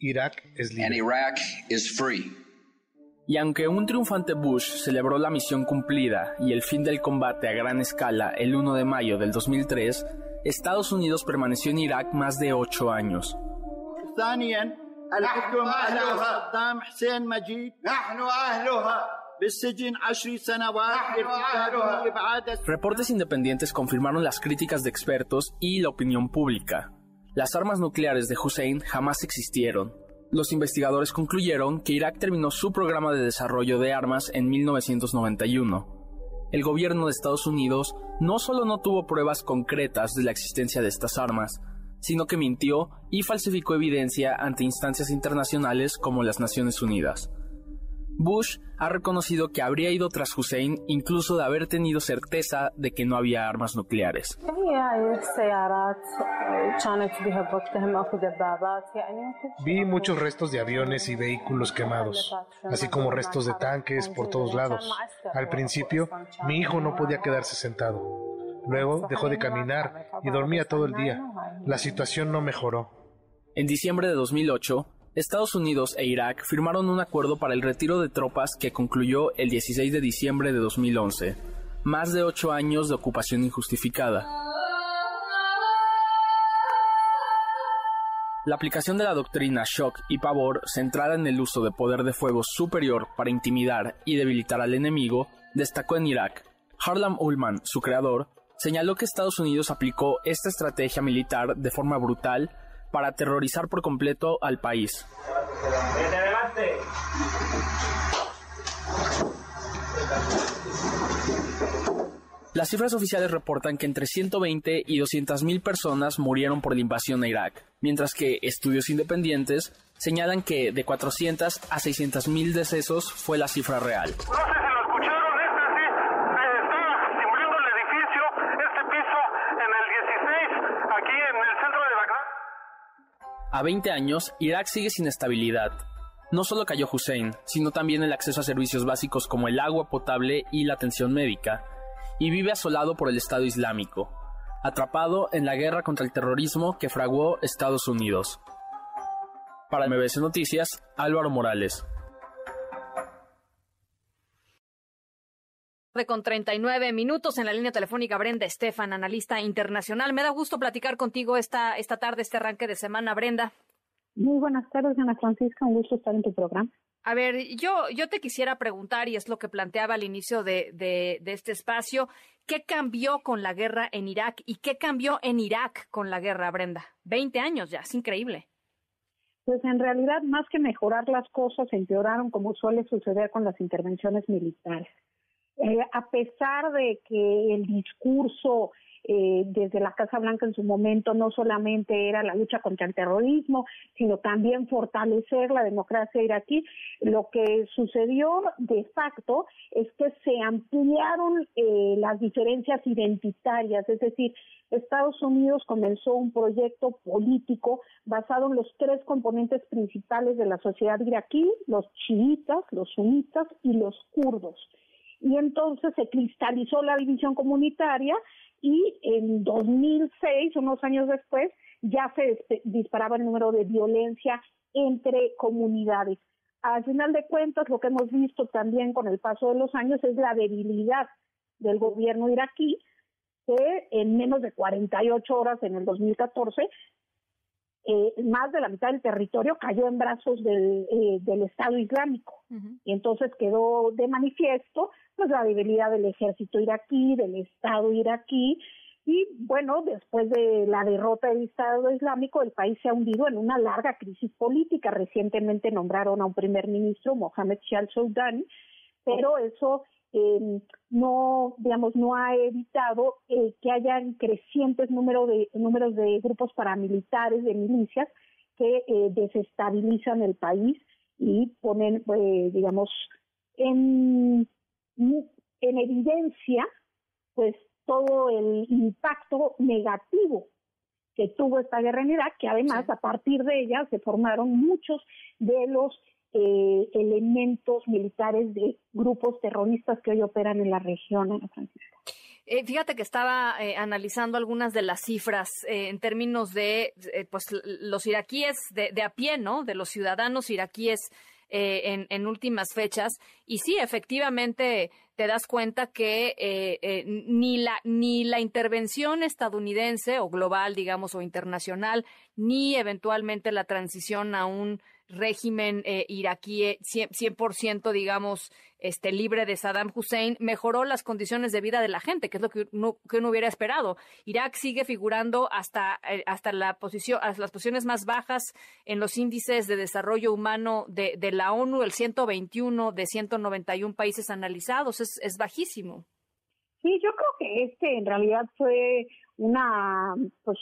Irak es libre. Y aunque un triunfante Bush celebró la misión cumplida y el fin del combate a gran escala el 1 de mayo del 2003, Estados Unidos permaneció en Irak más de ocho años. Reportes independientes confirmaron las críticas de expertos y la opinión pública. Las armas nucleares de Hussein jamás existieron. Los investigadores concluyeron que Irak terminó su programa de desarrollo de armas en 1991. El gobierno de Estados Unidos no solo no tuvo pruebas concretas de la existencia de estas armas, sino que mintió y falsificó evidencia ante instancias internacionales como las Naciones Unidas. Bush ha reconocido que habría ido tras Hussein incluso de haber tenido certeza de que no había armas nucleares. Vi muchos restos de aviones y vehículos quemados, así como restos de tanques por todos lados. Al principio, mi hijo no podía quedarse sentado. Luego dejó de caminar y dormía todo el día. La situación no mejoró. En diciembre de 2008, Estados Unidos e Irak firmaron un acuerdo para el retiro de tropas que concluyó el 16 de diciembre de 2011. Más de ocho años de ocupación injustificada. La aplicación de la doctrina shock y pavor, centrada en el uso de poder de fuego superior para intimidar y debilitar al enemigo, destacó en Irak. Harlam Ullman, su creador, señaló que Estados Unidos aplicó esta estrategia militar de forma brutal para aterrorizar por completo al país. Las cifras oficiales reportan que entre 120 y 200 mil personas murieron por la invasión a Irak, mientras que estudios independientes señalan que de 400 a 600 mil decesos fue la cifra real. A 20 años, Irak sigue sin estabilidad. No solo cayó Hussein, sino también el acceso a servicios básicos como el agua potable y la atención médica, y vive asolado por el Estado Islámico, atrapado en la guerra contra el terrorismo que fraguó Estados Unidos. Para MBS Noticias, Álvaro Morales. Con 39 minutos en la línea telefónica Brenda Estefan, analista internacional. Me da gusto platicar contigo esta, esta tarde, este arranque de semana, Brenda. Muy buenas tardes, Ana Francisca. Un gusto estar en tu programa. A ver, yo, yo te quisiera preguntar, y es lo que planteaba al inicio de, de, de este espacio, ¿qué cambió con la guerra en Irak y qué cambió en Irak con la guerra, Brenda? Veinte años ya, es increíble. pues en realidad más que mejorar las cosas, empeoraron como suele suceder con las intervenciones militares. Eh, a pesar de que el discurso eh, desde la Casa Blanca en su momento no solamente era la lucha contra el terrorismo, sino también fortalecer la democracia iraquí. Lo que sucedió de facto es que se ampliaron eh, las diferencias identitarias, es decir, Estados Unidos comenzó un proyecto político basado en los tres componentes principales de la sociedad iraquí, los chiitas, los sunitas y los kurdos. Y entonces se cristalizó la división comunitaria y en 2006, unos años después, ya se disparaba el número de violencia entre comunidades. Al final de cuentas, lo que hemos visto también con el paso de los años es la debilidad del gobierno iraquí, que en menos de 48 horas en el 2014, eh, más de la mitad del territorio cayó en brazos del, eh, del Estado Islámico. Y entonces quedó de manifiesto pues la debilidad del ejército iraquí, del Estado iraquí, y bueno, después de la derrota del Estado Islámico, el país se ha hundido en una larga crisis política. Recientemente nombraron a un primer ministro, Mohamed Shah al pero eso eh, no, digamos, no ha evitado eh, que hayan crecientes número de, números de grupos paramilitares, de milicias, que eh, desestabilizan el país y ponen, eh, digamos, en en evidencia pues todo el impacto negativo que tuvo esta guerra en Irak, que además a partir de ella se formaron muchos de los eh, elementos militares de grupos terroristas que hoy operan en la región, Ana Francisca. Eh, fíjate que estaba eh, analizando algunas de las cifras en términos de pues los iraquíes de, de, a pie, ¿no? De los ciudadanos iraquíes eh, en, últimas fechas. Y sí, efectivamente, te das cuenta que eh, eh, ni, la, ni la intervención estadounidense o global, digamos, o internacional, ni eventualmente la transición a un régimen eh, iraquí 100%, digamos, este, libre de Saddam Hussein, mejoró las condiciones de vida de la gente, que es lo que uno, que uno hubiera esperado. Irak sigue figurando hasta, eh, hasta, la posición, hasta las posiciones más bajas en los índices de desarrollo humano de, de la ONU, el 121 de 191 países analizados, es, es bajísimo. Sí, yo creo que este en realidad fue una, pues,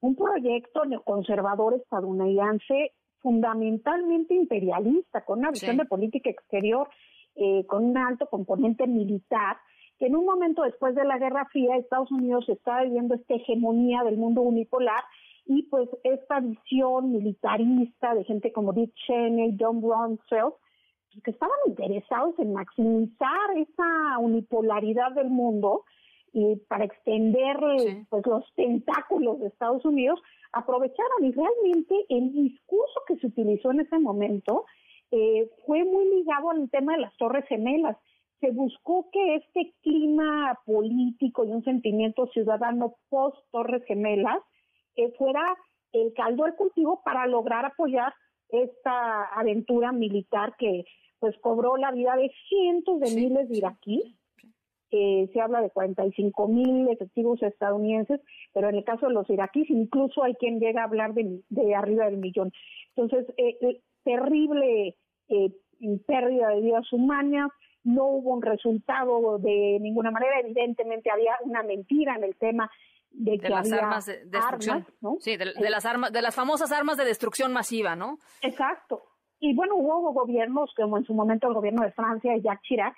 un proyecto neoconservador estadounidense fundamentalmente imperialista, con una visión de política exterior, eh, con un alto componente militar, que en un momento después de la Guerra Fría Estados Unidos estaba viviendo esta hegemonía del mundo unipolar y pues esta visión militarista de gente como Dick Cheney, John Rumsfeld, que estaban interesados en maximizar esa unipolaridad del mundo y para extender pues los tentáculos de Estados Unidos aprovecharon y realmente el discurso que se utilizó en ese momento eh, fue muy ligado al tema de las torres gemelas. Se buscó que este clima político y un sentimiento ciudadano post torres gemelas eh, fuera el caldo de cultivo para lograr apoyar esta aventura militar que pues cobró la vida de cientos de miles de iraquíes eh, se habla de 45 mil efectivos estadounidenses, pero en el caso de los iraquíes incluso hay quien llega a hablar de, de arriba del millón. Entonces, eh, eh terrible eh, pérdida de vidas humanas, no hubo un resultado de ninguna manera, evidentemente había una mentira en el tema de, que las había armas de destrucción, ¿no? sí, de, de, las armas, de las famosas armas de destrucción masiva, ¿no? Exacto. Y bueno, hubo gobiernos, como en su momento el gobierno de Francia, Jacques Chirac,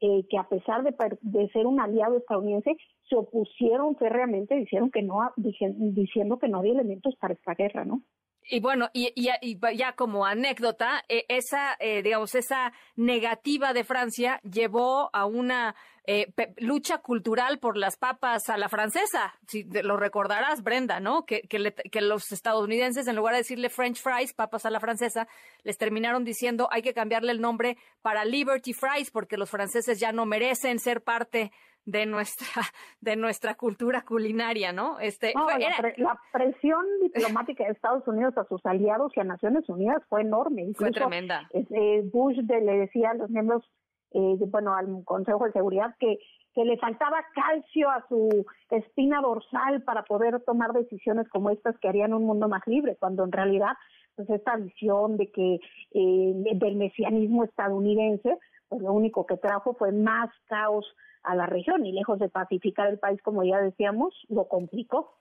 eh, que a pesar de, de, ser un aliado estadounidense, se opusieron férreamente, dijeron que no, diciendo que no había elementos para esta guerra, ¿no? Y bueno, y, y, ya como anécdota, eh, esa, eh, digamos, esa negativa de Francia llevó a una eh, lucha cultural por las papas a la francesa. Si lo recordarás, Brenda, ¿no? Que, que, que, los estadounidenses, en lugar de decirle French fries, papas a la francesa, les terminaron diciendo hay que cambiarle el nombre para Liberty Fries porque los franceses ya no merecen ser parte de nuestra de nuestra cultura culinaria, ¿no? Este la, presión diplomática de Estados Unidos a sus aliados y a Naciones Unidas fue enorme. fue tremenda. Eh, Bush le decía a los miembros, eh, bueno, al Consejo de Seguridad que que le faltaba calcio a su espina dorsal para poder tomar decisiones como estas que harían un mundo más libre, cuando en realidad pues esta visión de que eh, del mesianismo estadounidense, pues lo único que trajo fue más caos a la región y lejos de pacificar el país, como ya decíamos, lo complicó.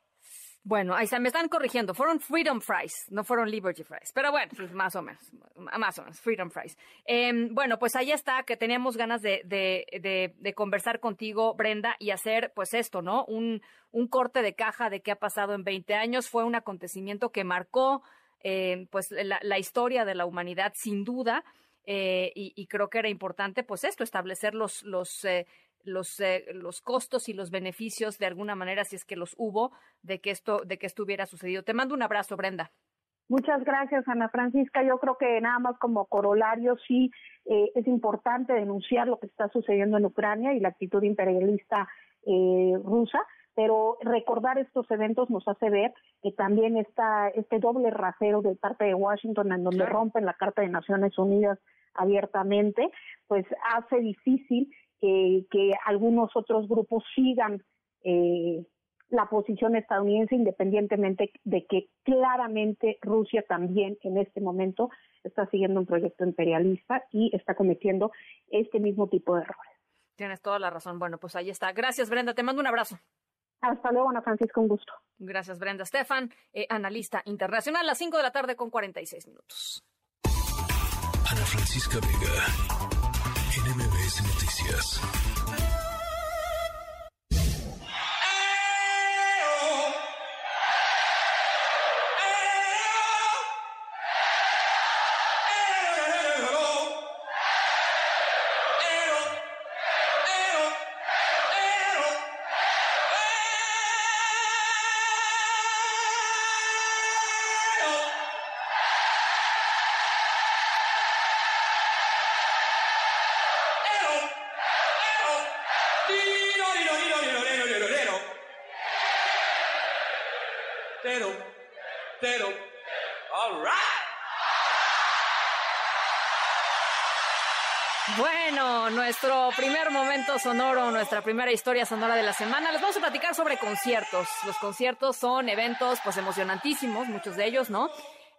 Bueno, ahí se me están corrigiendo. Fueron Freedom Fries, no fueron Liberty Fries. Pero bueno, pues más o menos, más o menos, Freedom Fries. Em, bueno, pues ahí está, que teníamos ganas de, de, conversar contigo, Brenda, y hacer pues esto, ¿no? Un, un corte de caja de qué ha pasado en 20 años. Fue un acontecimiento que marcó em, pues la, historia de la humanidad, sin duda. Eh, y, y, creo que era importante, pues esto, establecer los, los eh, los, eh, los costos y los beneficios de alguna manera, si es que los hubo, de que esto, de que esto hubiera sucedido. Te mando un abrazo, Brenda. Muchas gracias, Ana Francisca. Yo creo que nada más como corolario sí eh, es importante denunciar lo que está sucediendo en Ucrania y la actitud imperialista eh, rusa, pero recordar estos eventos nos hace ver que también está este doble rasero de parte de Washington en donde rompen la Carta de Naciones Unidas abiertamente, pues hace difícil que algunos otros grupos sigan eh, la posición estadounidense independientemente de que claramente Rusia también en este momento está siguiendo un proyecto imperialista y está cometiendo este mismo tipo de errores. Tienes toda la razón. Bueno, pues ahí está. Gracias, Brenda. Te mando un abrazo. Hasta luego, Ana Francisco, un gusto. Gracias, Brenda. Estefan, eh, analista internacional, a las 5 de la tarde con 46 minutos. Ana Francisca Vega, NMBS Noticias. Sonoro, nuestra primera historia sonora de la semana. Les vamos a platicar sobre conciertos. Los conciertos son eventos pues emocionantísimos, muchos de ellos, ¿no?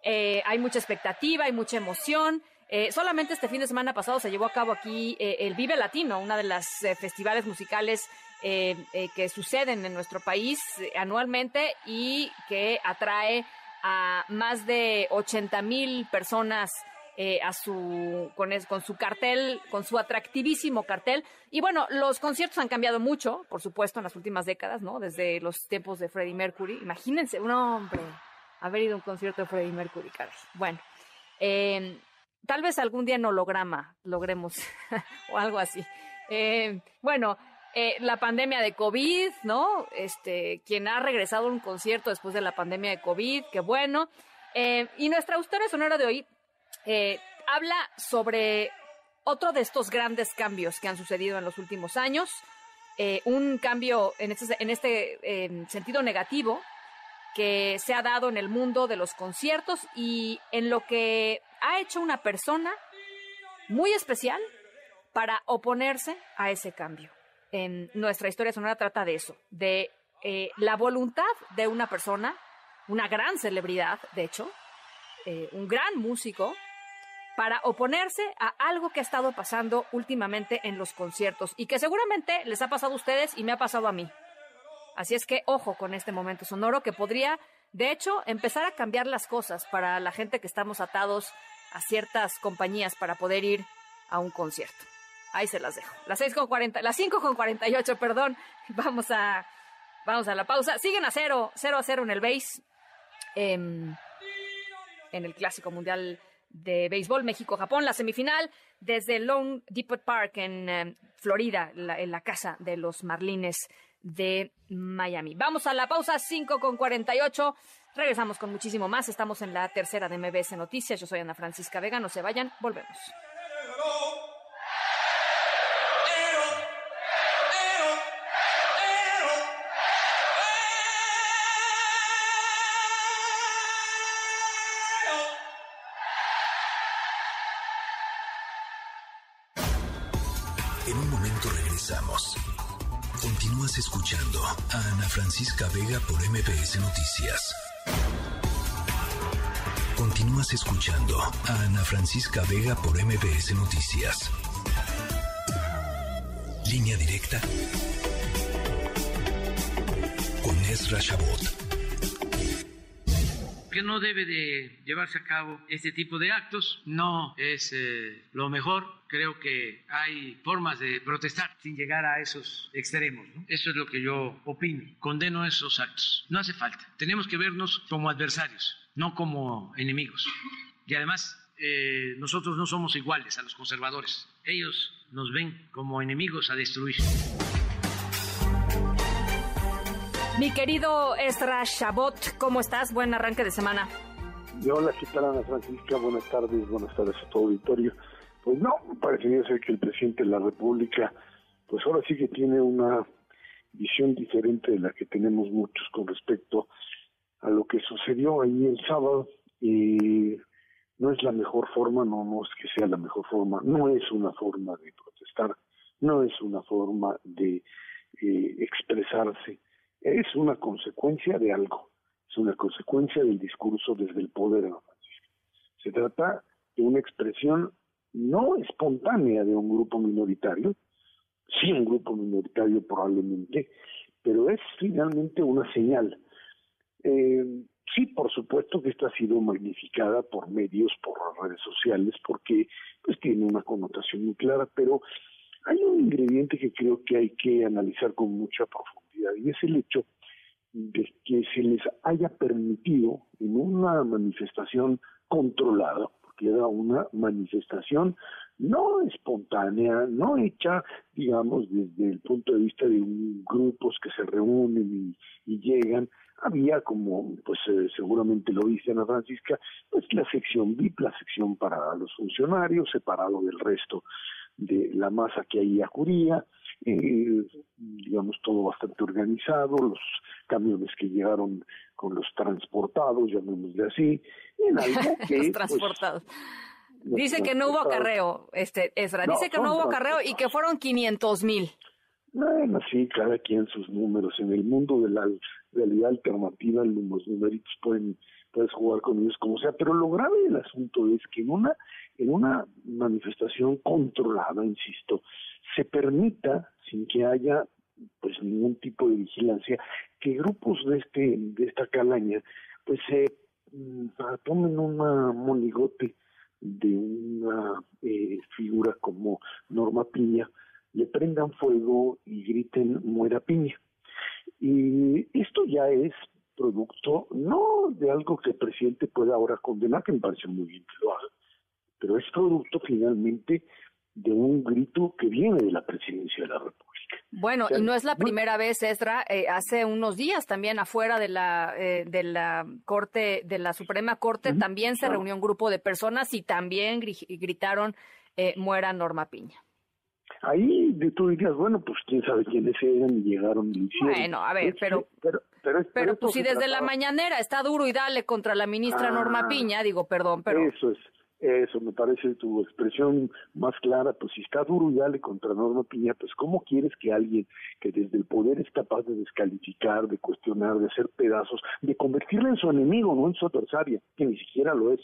Eh, hay mucha expectativa, hay mucha emoción. Eh, solamente este fin de semana pasado se llevó a cabo aquí eh, el Vive Latino, una de las festivales musicales que suceden en nuestro país anualmente y que atrae a más de 80 mil personas eh, a su con, con su cartel, con su atractivísimo cartel. Y bueno, los conciertos han cambiado mucho, por supuesto, en las últimas décadas, ¿no? Desde los tiempos de Freddie Mercury. Imagínense, un hombre, haber ido a un concierto de Freddie Mercury, caray. Bueno, eh, tal vez algún día en holograma logremos o algo así. Eh, bueno, la pandemia de COVID, ¿no? Este, quien ha regresado a un concierto después de la pandemia de COVID, qué bueno. Y nuestra historia sonora de hoy eh, habla sobre otro de estos grandes cambios que han sucedido en los últimos años, eh, un cambio en este, en este sentido negativo que se ha dado en el mundo de los conciertos y en lo que ha hecho una persona muy especial para oponerse a ese cambio. En nuestra historia sonora trata de eso, de eh, la voluntad de una persona, una gran celebridad, de hecho, un gran músico, para oponerse a algo que ha estado pasando últimamente en los conciertos y que seguramente les ha pasado a ustedes y me ha pasado a mí. Así es que ojo con este momento sonoro que podría, de hecho, empezar a cambiar las cosas para la gente que estamos atados a ciertas compañías para poder ir a un concierto. Ahí se las dejo. Las seis con 40, las 5 con 48, perdón. Vamos a, vamos a la pausa. Siguen a cero, cero a cero en el base. Em, en el Clásico Mundial de béisbol México-Japón, la semifinal desde Long Depot Park en eh, Florida, en la casa de los Marlines de Miami. Vamos a la pausa 5 con 48. Regresamos con muchísimo más. Estamos en la tercera de MBS Noticias. Yo soy Ana Francisca Vega. No se vayan. Volvemos. Francisca Vega por MBS Noticias. Continúas escuchando a Ana Francisca Vega por MBS Noticias. Línea directa con Ezra Shabot que no debe de llevarse a cabo este tipo de actos, no es eh, lo mejor. Creo que hay formas de protestar sin llegar a esos extremos. Eso es lo que yo opino. Condeno esos actos. No hace falta. Tenemos que vernos como adversarios, no como enemigos. Y además, eh, nosotros no somos iguales a los conservadores. Ellos nos ven como enemigos a destruir. Mi querido Estra Shabot, ¿cómo estás? Buen arranque de semana. Hola, ¿qué Ana Francisca? Buenas tardes, buenas tardes a todo auditorio. Pues no, parecería ser que el presidente de la República, pues ahora sí que tiene una visión diferente de la que tenemos muchos con respecto a lo que sucedió ahí el sábado. Y no es la mejor forma, no, no es que sea la mejor forma, no es una forma de protestar, no es una forma de eh, expresarse es una consecuencia de algo, es una consecuencia del discurso desde el poder. Se trata de una expresión no espontánea de un grupo minoritario, sí un grupo minoritario probablemente, pero es finalmente una señal. Eh, sí, por supuesto que esta ha sido magnificada por medios, por redes sociales, porque pues tiene una connotación muy clara, pero hay un ingrediente que creo que hay que analizar con mucha profundidad y es el hecho de que se les haya permitido en una manifestación controlada, porque era una manifestación no espontánea, no hecha, digamos, desde el punto de vista de un, grupos que se reúnen y, llegan, había como, pues eh, seguramente lo dice Ana Francisca, pues la sección VIP, la sección para los funcionarios, separado del resto de la masa que ahí acudía, eh, digamos todo bastante organizado, los camiones que llegaron con los transportados, llamémosle así, en algo que, los pues, transportados. Dice que no hubo acarreo, este, Ezra, dice que no hubo acarreo y que fueron 500 mil. Bueno, sí, cada quien sus números. En el mundo de la realidad alternativa, los numeritos pueden puedes jugar con ellos como sea, pero lo grave del asunto es que en una en una manifestación controlada, insisto, se permita sin que haya pues ningún tipo de vigilancia que grupos de este de esta calaña pues se mm, tomen una monigote de una eh, figura como Norma Piña le prendan fuego y griten muera Piña y esto ya es producto no de algo que el presidente pueda ahora condenar que me parece muy bien que lo haga pero es producto finalmente de un grito que viene de la presidencia de la República. Bueno, y no es la primera vez, Esdra, eh, hace unos días también afuera de la, eh, de la Corte, de la Suprema Corte, también se reunió un grupo de personas y también gritaron eh, muera Norma Piña. Ahí tú dirías, bueno, pues quién sabe quiénes eran y llegaron y Bueno, a ver, pero, pero, pero, pero pues si desde la mañanera está duro y dale contra la ministra Norma ah. Piña, digo, perdón, pero... Eso es, eso me parece tu expresión más clara, pues si está duro y dale contra Norma Piña, pues ¿cómo quieres que alguien que desde el poder es capaz de descalificar, de cuestionar, de hacer pedazos, de convertirle en su enemigo, no en su adversaria, que ni siquiera lo es?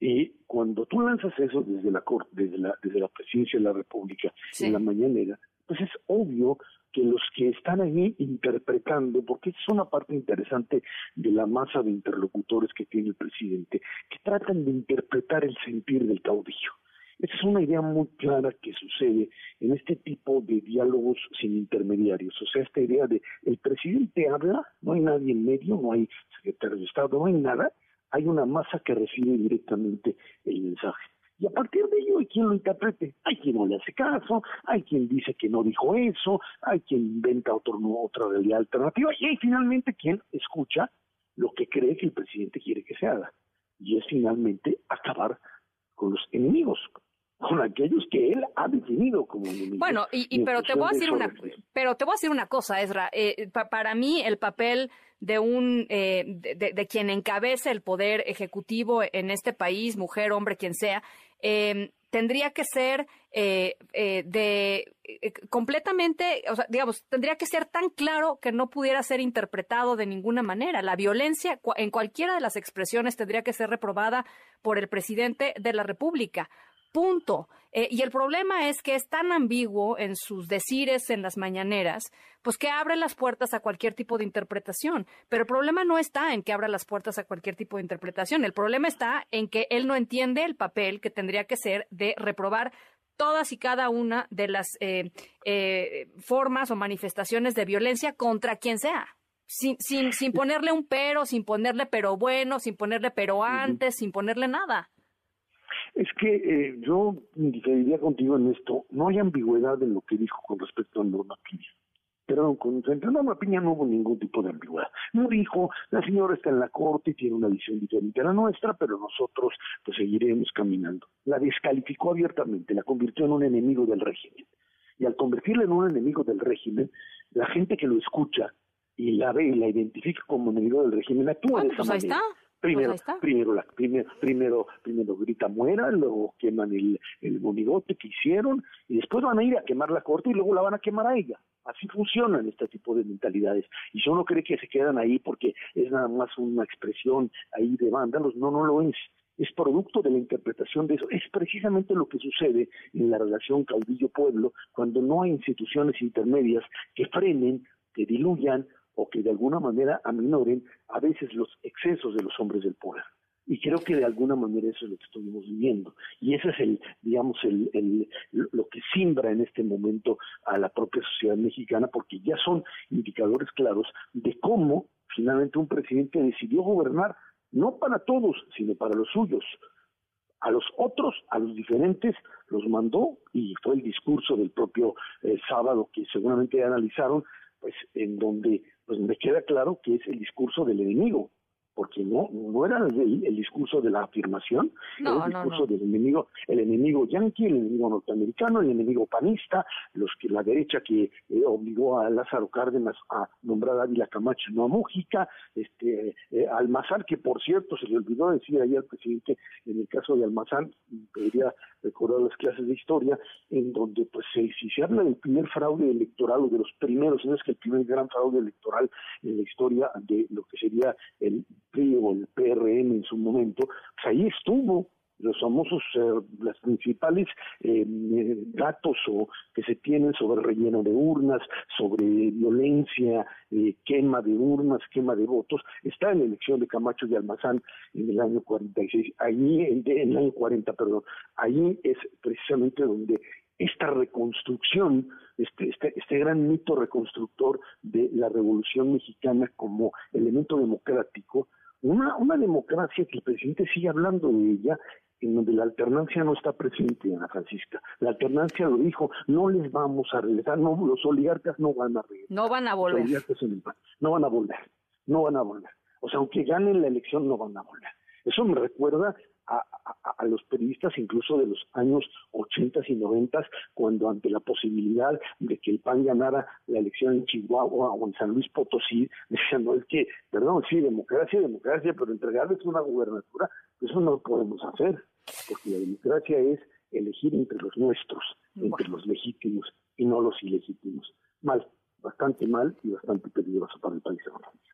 Y cuando tú lanzas eso desde la corte, desde la, desde la presidencia de la República, en la mañanera, pues es obvio que los que están ahí interpretando, porque es una parte interesante de la masa de interlocutores que tiene el presidente, que tratan de interpretar el sentir del caudillo. Esa es una idea muy clara que sucede en este tipo de diálogos sin intermediarios. O sea, esta idea de el presidente habla, no hay nadie en medio, no hay secretario de Estado, no hay nada, hay una masa que recibe directamente el mensaje y a partir de ello hay quien lo interprete, hay quien no le hace caso, hay quien dice que no dijo eso, hay quien inventa otro, otra realidad alternativa y hay finalmente quien escucha lo que cree que el presidente quiere que se haga y es finalmente acabar con los enemigos, con aquellos que él ha definido como enemigos. Bueno, y, pero te voy a decir una, pero te voy a decir una cosa, Ezra. Eh, para mí el papel de un eh, de, quien encabece el poder ejecutivo en este país, mujer, hombre, quien sea, eh, tendría que ser eh, eh, de eh, completamente, o sea, digamos, tendría que ser tan claro que no pudiera ser interpretado de ninguna manera. La violencia en cualquiera de las expresiones tendría que ser reprobada por el presidente de la República. Punto. Eh, y el problema es que es tan ambiguo en sus decires en las mañaneras, pues que abre las puertas a cualquier tipo de interpretación. Pero el problema no está en que abra las puertas a cualquier tipo de interpretación. El problema está en que él no entiende el papel que tendría que ser de reprobar todas y cada una de las eh, eh, formas o manifestaciones de violencia contra quien sea. Sin, sin, sin ponerle un pero, sin ponerle pero bueno, sin ponerle pero antes, sin ponerle nada. Es que eh, yo diferiría contigo en esto. No hay ambigüedad en lo que dijo con respecto a Norma Piña. Pero con frente a Norma Piña no hubo ningún tipo de ambigüedad. No dijo, la señora está en la corte y tiene una visión diferente a la nuestra, pero nosotros pues seguiremos caminando. La descalificó abiertamente, la convirtió en un enemigo del régimen. Y al convertirla en un enemigo del régimen, la gente que lo escucha y la ve y la identifica como enemigo del régimen actúa de esa pues manera. Ahí está. Primero, Pues primero, la, primero, primero, primero grita muera, luego queman el, el monigote que hicieron y después van a ir a quemar la corte y luego la van a quemar a ella. Así funcionan este tipo de mentalidades. Y si uno cree que se quedan ahí porque es nada más una expresión ahí de vándalos, no, no lo es. Es producto de la interpretación de eso. Es precisamente lo que sucede en la relación caudillo-pueblo cuando no hay instituciones intermedias que frenen, que diluyan o que de alguna manera aminoren a veces los excesos de los hombres del poder. Y creo que de alguna manera eso es lo que estuvimos viviendo. Y ese es el, digamos, el, lo que simbra en este momento a la propia sociedad mexicana, porque ya son indicadores claros de cómo finalmente un presidente decidió gobernar no para todos, sino para los suyos. A los otros, a los diferentes, los mandó y fue el discurso del propio eh, sábado que seguramente analizaron, pues en donde pues me queda claro que es el discurso del enemigo, porque no no era el, el discurso de la afirmación, No, era el discurso no. del enemigo, el enemigo yanqui, el enemigo norteamericano, el enemigo panista, los que la derecha que eh, obligó a Lázaro Cárdenas a nombrar a Ávila Camacho, no a Mújica, este eh, Almazán, que por cierto se le olvidó decir ayer al presidente en el caso de Almazán, debería recordar las clases de historia, en donde pues se- si se habla del primer fraude electoral o de los primeros, no es que el primer gran fraude electoral en la historia de lo que sería el O el PRM en su momento, pues ahí estuvo. Los famosos, eh, las principales eh, eh, datos o que se tienen sobre relleno de urnas, sobre violencia, eh, quema de urnas, quema de votos, está en la elección de Camacho y Almazán en el año 46, allí, en, en el año 40, perdón, allí es precisamente donde esta reconstrucción, este, este, este gran mito reconstructor de la Revolución Mexicana como elemento democrático, una, una democracia que el presidente sigue hablando de ella, en donde la alternancia no está presente, Ana Francisca. La alternancia lo dijo, no les vamos a regresar, no, los oligarcas no van a regresar. No van a Los volver. oligarcas en el PAN, no van a volver, no van a volver. O sea, aunque ganen la elección, no van a volver. Eso me recuerda a, a- a los periodistas incluso de los años 80 y 90 cuando ante la posibilidad de que el PAN ganara la elección en Chihuahua o en San Luis Potosí, decían, no, es que, perdón, sí, democracia, democracia, pero entregarles una gubernatura, eso no lo podemos hacer, porque la democracia es elegir entre los nuestros, entre los legítimos y no los ilegítimos. Mal, bastante mal y bastante peligroso para el país.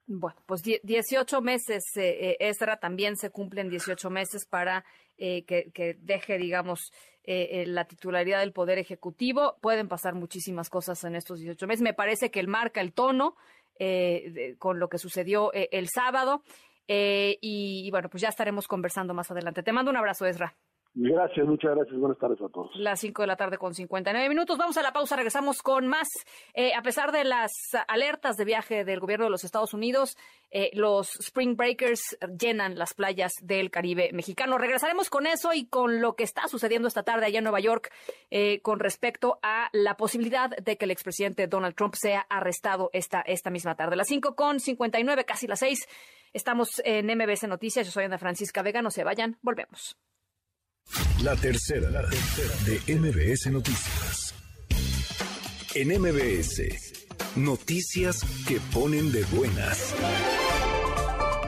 Bueno, pues die- 18 meses, eh, eh, Ezra, también se cumplen 18 meses para eh, que, deje, digamos, eh, eh, la titularidad del Poder Ejecutivo. Pueden pasar muchísimas cosas en estos 18 meses. Me parece que él marca el tono eh, de- con lo que sucedió eh, el sábado. Eh, y, y bueno, pues ya estaremos conversando más adelante. Te mando un abrazo, Ezra. Gracias, muchas gracias, buenas tardes a todos. Las 5 de la tarde con 59 minutos. Vamos a la pausa, regresamos con más. Eh, a pesar de las alertas de viaje del gobierno de los Estados Unidos, eh, los Spring Breakers llenan las playas del Caribe mexicano. Regresaremos con eso y con lo que está sucediendo esta tarde allá en Nueva York eh, con respecto a la posibilidad de que el expresidente Donald Trump sea arrestado esta, esta misma tarde. Las 5 con 59, casi las 6. Estamos en MBS Noticias. Yo soy Ana Francisca Vega. No se vayan. Volvemos. La tercera de MBS Noticias. En MBS, noticias que ponen de buenas.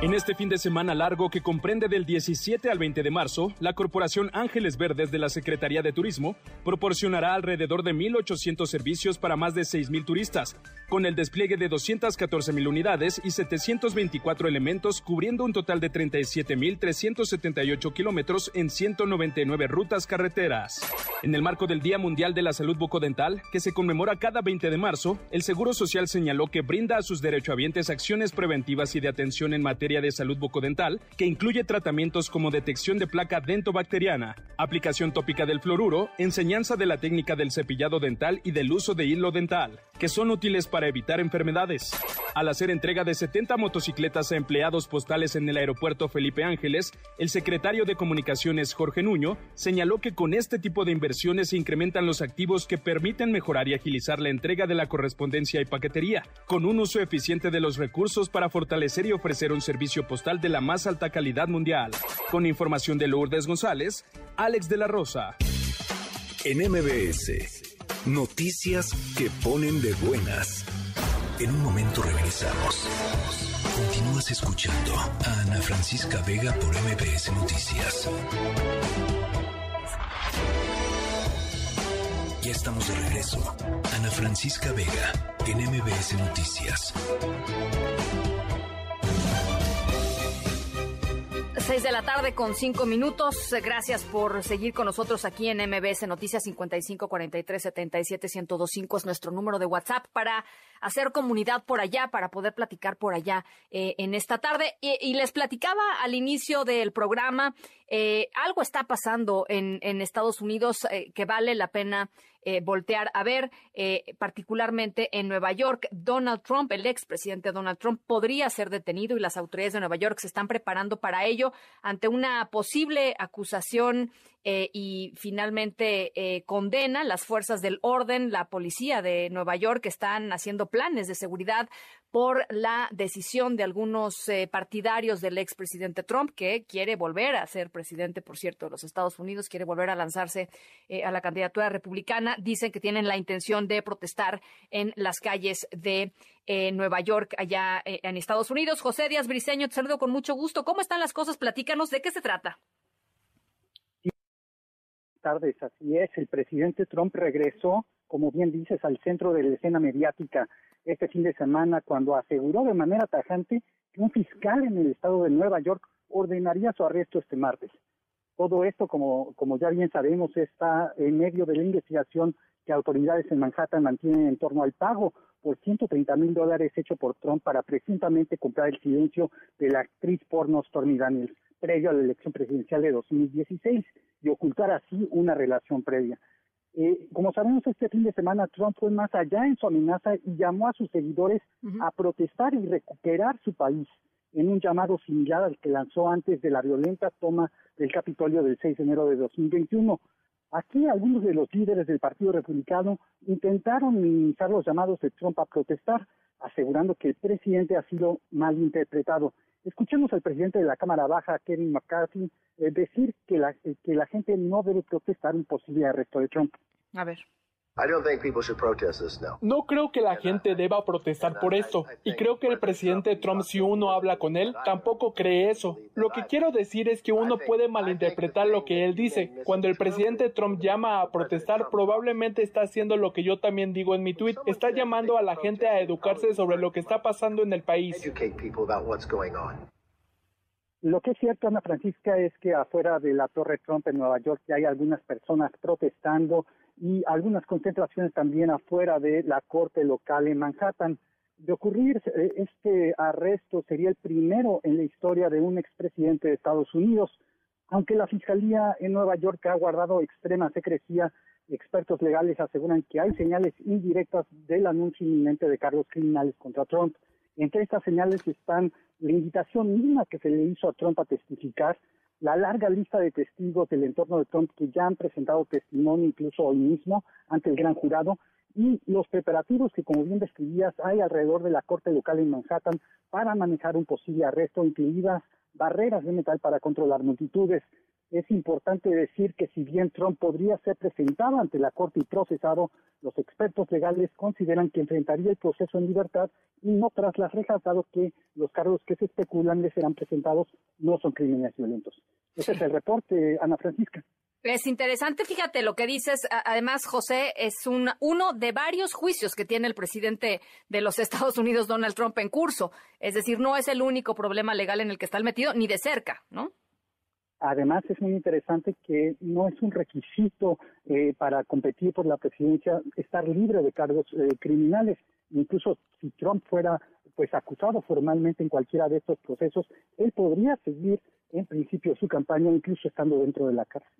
En este fin de semana largo que comprende del 17 al 20 de marzo, la Corporación Ángeles Verdes de la Secretaría de Turismo proporcionará alrededor de 1.800 servicios para más de 6.000 turistas, con el despliegue de 214.000 unidades y 724 elementos cubriendo un total de 37.378 kilómetros en 199 rutas carreteras. En el marco del Día Mundial de la Salud Bucodental, que se conmemora cada 20 de marzo, el Seguro Social señaló que brinda a sus derechohabientes acciones preventivas y de atención en materia de salud bucodental, que incluye tratamientos como detección de placa dentobacteriana, aplicación tópica del fluoruro, enseñanza de la técnica del cepillado dental y del uso de hilo dental, que son útiles para evitar enfermedades. Al hacer entrega de 70 motocicletas a empleados postales en el aeropuerto Felipe Ángeles, el secretario de Comunicaciones Jorge Nuño señaló que con este tipo de inversiones se incrementan los activos que permiten mejorar y agilizar la entrega de la correspondencia y paquetería, con un uso eficiente de los recursos para fortalecer y ofrecer un servicio postal de la más alta calidad mundial. Con información de Lourdes González, Alex de la Rosa. En MBS, noticias que ponen de buenas. En un momento regresamos. Continúas escuchando a Ana Francisca Vega por MBS Noticias. Ya estamos de regreso. Ana Francisca Vega en MBS Noticias. 6 de la tarde con 5 minutos. Gracias por seguir con nosotros aquí en MBS Noticias 55 43 77 1025 es nuestro número de WhatsApp para hacer comunidad por allá, para poder platicar por allá eh, en esta tarde. Y, les platicaba al inicio del programa, eh, algo está pasando en, en Estados Unidos eh, que vale la pena eh, voltear a ver, eh, particularmente en Nueva York. Donald Trump, el expresidente Donald Trump, podría ser detenido y las autoridades de Nueva York se están preparando para ello ante una posible acusación eh, y finalmente eh, condena las fuerzas del orden, la policía de Nueva York están haciendo planes de seguridad por la decisión de algunos eh, partidarios del expresidente Trump, que quiere volver a ser presidente, por cierto, de los Estados Unidos, quiere volver a lanzarse a la candidatura republicana. Dicen que tienen la intención de protestar en las calles de Nueva York, allá en Estados Unidos. José Díaz Briceño, te saludo con mucho gusto. ¿Cómo están las cosas? Platícanos de qué se trata tardes, así es. El presidente Trump regresó, como bien dices, al centro de la escena mediática este fin de semana cuando aseguró de manera tajante que un fiscal en el estado de Nueva York ordenaría su arresto este martes. Todo esto, como, ya bien sabemos, está en medio de la investigación que autoridades en Manhattan mantienen en torno al pago por 130 mil dólares hecho por Trump para presuntamente comprar el silencio de la actriz porno Stormy Daniels previo a la elección presidencial de 2016 y ocultar así una relación previa. Eh, como sabemos, este fin de semana Trump fue más allá en su amenaza y llamó a sus seguidores a protestar y recuperar su país en un llamado similar al que lanzó antes de la violenta toma del Capitolio del 6 de enero de 2021. Aquí algunos de los líderes del Partido Republicano intentaron minimizar los llamados de Trump a protestar, asegurando que el presidente ha sido mal interpretado. Escuchemos al presidente de la Cámara Baja, Kevin McCarthy, eh, decir que la, eh, que la gente no debe protestar un posible arresto de Trump. A ver. No creo que la gente deba protestar por esto, y creo que el presidente Trump, si uno habla con él, tampoco cree eso. Lo que quiero decir es que uno puede malinterpretar lo que él dice. Cuando el presidente Trump llama a protestar, probablemente está haciendo lo que yo también digo en mi tweet, está llamando a la gente a educarse sobre lo que está pasando en el país. Lo que es cierto, Ana Francisca, es que afuera de la Torre Trump en Nueva York ya hay algunas personas protestando y algunas concentraciones también afuera de la corte local en Manhattan. De ocurrir eh, este arresto sería el primero en la historia de un expresidente de Estados Unidos, aunque la Fiscalía en Nueva York ha guardado extrema secrecía, expertos legales aseguran que hay señales indirectas del anuncio inminente de cargos criminales contra Trump. Entre estas señales están la invitación misma que se le hizo a Trump a testificar, la larga lista de testigos del entorno de Trump que ya han presentado testimonio incluso hoy mismo ante el gran jurado y los preparativos que, como bien describías, hay alrededor de la corte local en Manhattan para manejar un posible arresto, incluidas barreras de metal para controlar multitudes. Es importante decir que si bien Trump podría ser presentado ante la Corte y procesado, los expertos legales consideran que enfrentaría el proceso en libertad y no tras las rejas, dado que los cargos que se especulan le serán presentados no son crímenes violentos. Ese es el reporte, Ana Francisca. Es interesante, fíjate lo que dices. Además, José, es un, uno de varios juicios que tiene el presidente de los Estados Unidos, Donald Trump, en curso. Es decir, no es el único problema legal en el que está metido, ni de cerca, ¿no? Además, es muy interesante que no es un requisito eh, para competir por la presidencia estar libre de cargos eh, criminales. Incluso si Trump fuera pues acusado formalmente en cualquiera de estos procesos, él podría seguir en principio su campaña incluso estando dentro de la cárcel.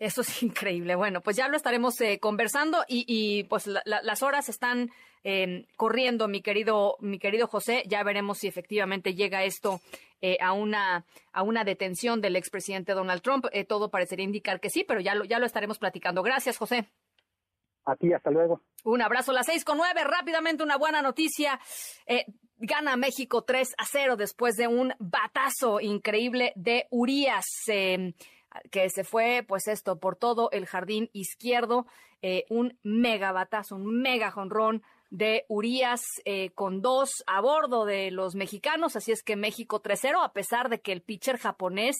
Eso es increíble. Bueno, pues ya lo estaremos eh, conversando y, pues las horas están em, corriendo, mi querido, mi querido José. Ya veremos si efectivamente llega esto eh, a una a una detención del expresidente Donald Trump. Eh, todo parecería indicar que sí, pero ya lo ya lo estaremos platicando. Gracias, José. A ti, hasta luego. Un abrazo. Las seis con nueve. Rápidamente una buena noticia. gana México 3 a 0 después de un batazo increíble de Urias. Que se fue, pues esto, por todo el jardín izquierdo, eh, un mega batazo, un mega jonrón de Urias eh, con dos a bordo de los mexicanos, así es que México 3-0, a pesar de que el pitcher japonés,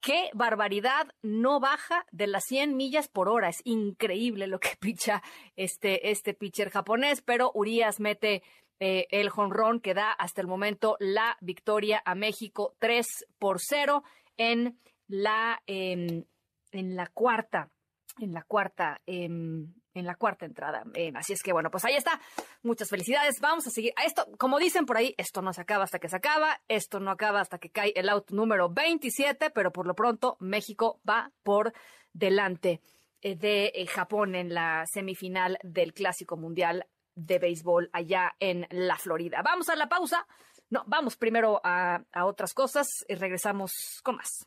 qué barbaridad, no baja de las 100 millas por hora, es increíble lo que picha este, este pitcher japonés, pero Urias mete eh, el jonrón que da hasta el momento la victoria a México 3 por 0 en la, em, en la cuarta, en la cuarta, em, en la cuarta entrada. Em, así es que bueno, pues ahí está. Muchas felicidades. Vamos a seguir. A esto, como dicen por ahí, esto no se acaba hasta que se acaba. Esto no acaba hasta que cae el auto número 27, pero por lo pronto México va por delante eh, de eh, Japón en la semifinal del Clásico Mundial de Béisbol allá en la Florida. Vamos a la pausa. No, vamos primero a, a otras cosas y regresamos con más.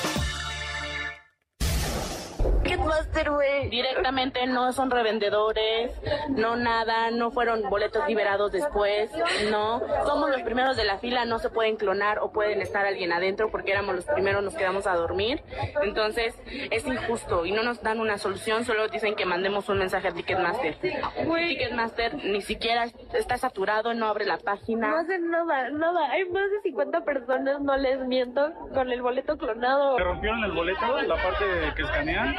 Directamente no son revendedores, no nada, no fueron boletos liberados después, no. Somos los primeros de la fila, no se pueden clonar o pueden estar alguien adentro porque éramos los primeros, nos quedamos a dormir. Entonces es injusto y no nos dan una solución, solo dicen que mandemos un mensaje a Ticketmaster. Ticketmaster ni siquiera está saturado, no abre la página. No hacen nada, nada. Hay más de 50 personas, no les miento, con el boleto clonado. Me rompieron el boleto, la parte que escanean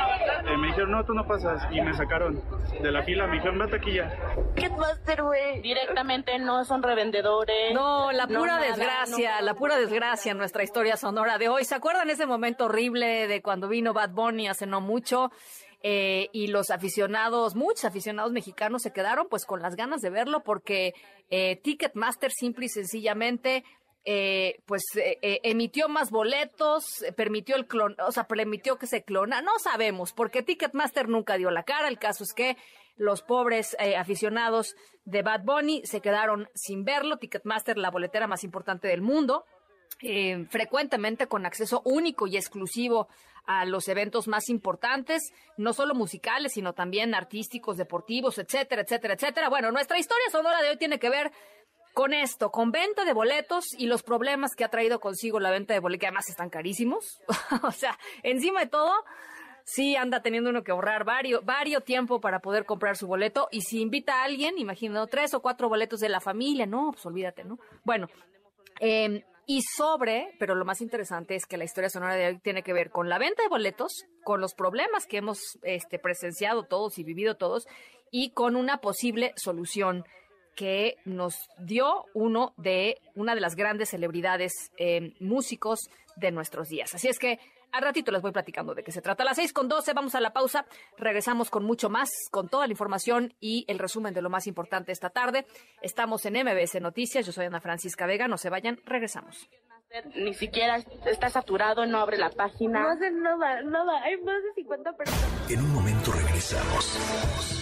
eh, me dijeron, no, tú no pasas. Y me sacaron de la fila, me dijeron, vete aquí ya. ¿Qué hacer, güey? Directamente no son revendedores. No, la pura desgracia, la pura desgracia en nuestra historia sonora de hoy. ¿Se acuerdan ese momento horrible de cuando vino Bad Bunny hace no mucho? Eh, y los aficionados, muchos aficionados mexicanos se quedaron pues con las ganas de verlo porque eh, Ticketmaster simple y sencillamente eh, pues eh, eh, emitió más boletos, permitió el clon, o sea, permitió que se clona, no sabemos, porque Ticketmaster nunca dio la cara, el caso es que los pobres aficionados de Bad Bunny se quedaron sin verlo, Ticketmaster, la boletera más importante del mundo, frecuentemente con acceso único y exclusivo a los eventos más importantes, no solo musicales, sino también artísticos, deportivos, etcétera, etcétera, etcétera. Bueno, nuestra historia sonora de hoy tiene que ver con esto, con venta de boletos y los problemas que ha traído consigo la venta de boletos, que además están carísimos. o sea, encima de todo, sí anda teniendo uno que ahorrar varios, varios tiempo para poder comprar su boleto. Y si invita a alguien, imagino tres o cuatro boletos de la familia, no, pues olvídate, ¿no? Bueno, em, y sobre, pero lo más interesante es que la historia sonora de hoy tiene que ver con la venta de boletos, con los problemas que hemos este, presenciado todos y vivido todos, y con una posible solución que nos dio uno de una de las grandes celebridades eh, músicos de nuestros días. Así es que al ratito les voy platicando de qué se trata. A las seis con doce vamos a la pausa. Regresamos con mucho más, con toda la información y el resumen de lo más importante esta tarde. Estamos en MBS Noticias. Yo soy Ana Francisca Vega. No se vayan. Regresamos. Ni siquiera está saturado, no abre la página. No hacen nada, nada. Hay más de 50 personas. En un momento regresamos.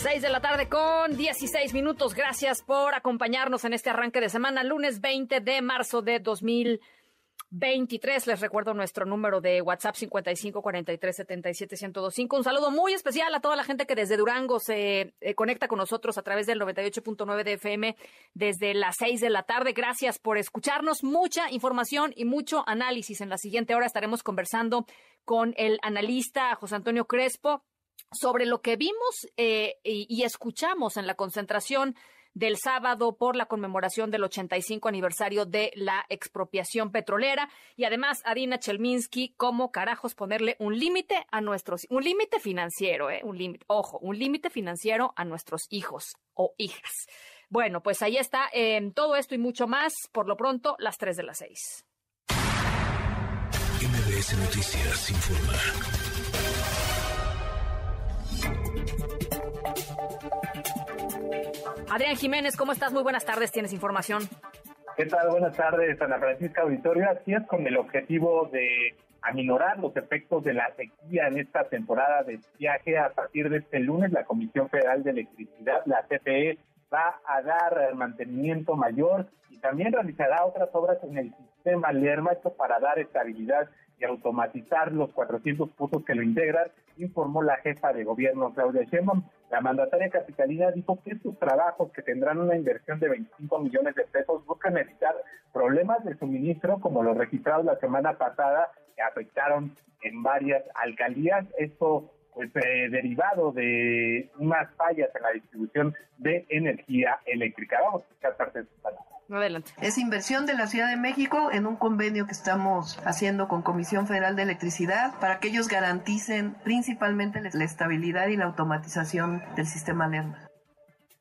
6 de la tarde con 16 minutos. Gracias por acompañarnos en este arranque de semana, lunes 20 de marzo de 2023. Les recuerdo nuestro número de WhatsApp 55 43 77 1025. Un saludo muy especial a toda la gente que desde Durango se eh, conecta con nosotros a través del 98.9 de FM desde las 6 de la tarde. Gracias por escucharnos. Mucha información y mucho análisis. En la siguiente hora estaremos conversando con el analista José Antonio Crespo sobre lo que vimos eh, y, escuchamos en la concentración del sábado por la conmemoración del 85 aniversario de la expropiación petrolera y además Arina Chelminsky cómo carajos ponerle un límite a nuestros un límite financiero, eh, un límite, ojo, un límite financiero a nuestros hijos o hijas. Bueno, pues ahí está todo esto y mucho más por lo pronto las 3 de las 6. MBS Noticias informa. Adrián Jiménez, ¿cómo estás? Muy buenas tardes, tienes información. ¿Qué tal? Buenas tardes, Ana Francisca Auditorio. Así es, con el objetivo de aminorar los efectos de la sequía en esta temporada de viaje. A partir de este lunes, la Comisión Federal de Electricidad, la CFE, va a dar mantenimiento mayor y también realizará otras obras en el sistema Lerma, para dar estabilidad y automatizar los 400 puntos que lo integran, informó la jefa de gobierno Claudia Sheinbaum. La mandataria capitalina dijo que estos trabajos, que tendrán una inversión de 25 millones de pesos, buscan evitar problemas de suministro como los registrados la semana pasada que afectaron en varias alcaldías. Esto pues eh, derivado de unas fallas en la distribución de energía eléctrica. Vamos a escuchar parte de sus palabras. Adelante. Es inversión de la Ciudad de México en un convenio que estamos haciendo con Comisión Federal de Electricidad para que ellos garanticen principalmente la estabilidad y la automatización del sistema Lerma.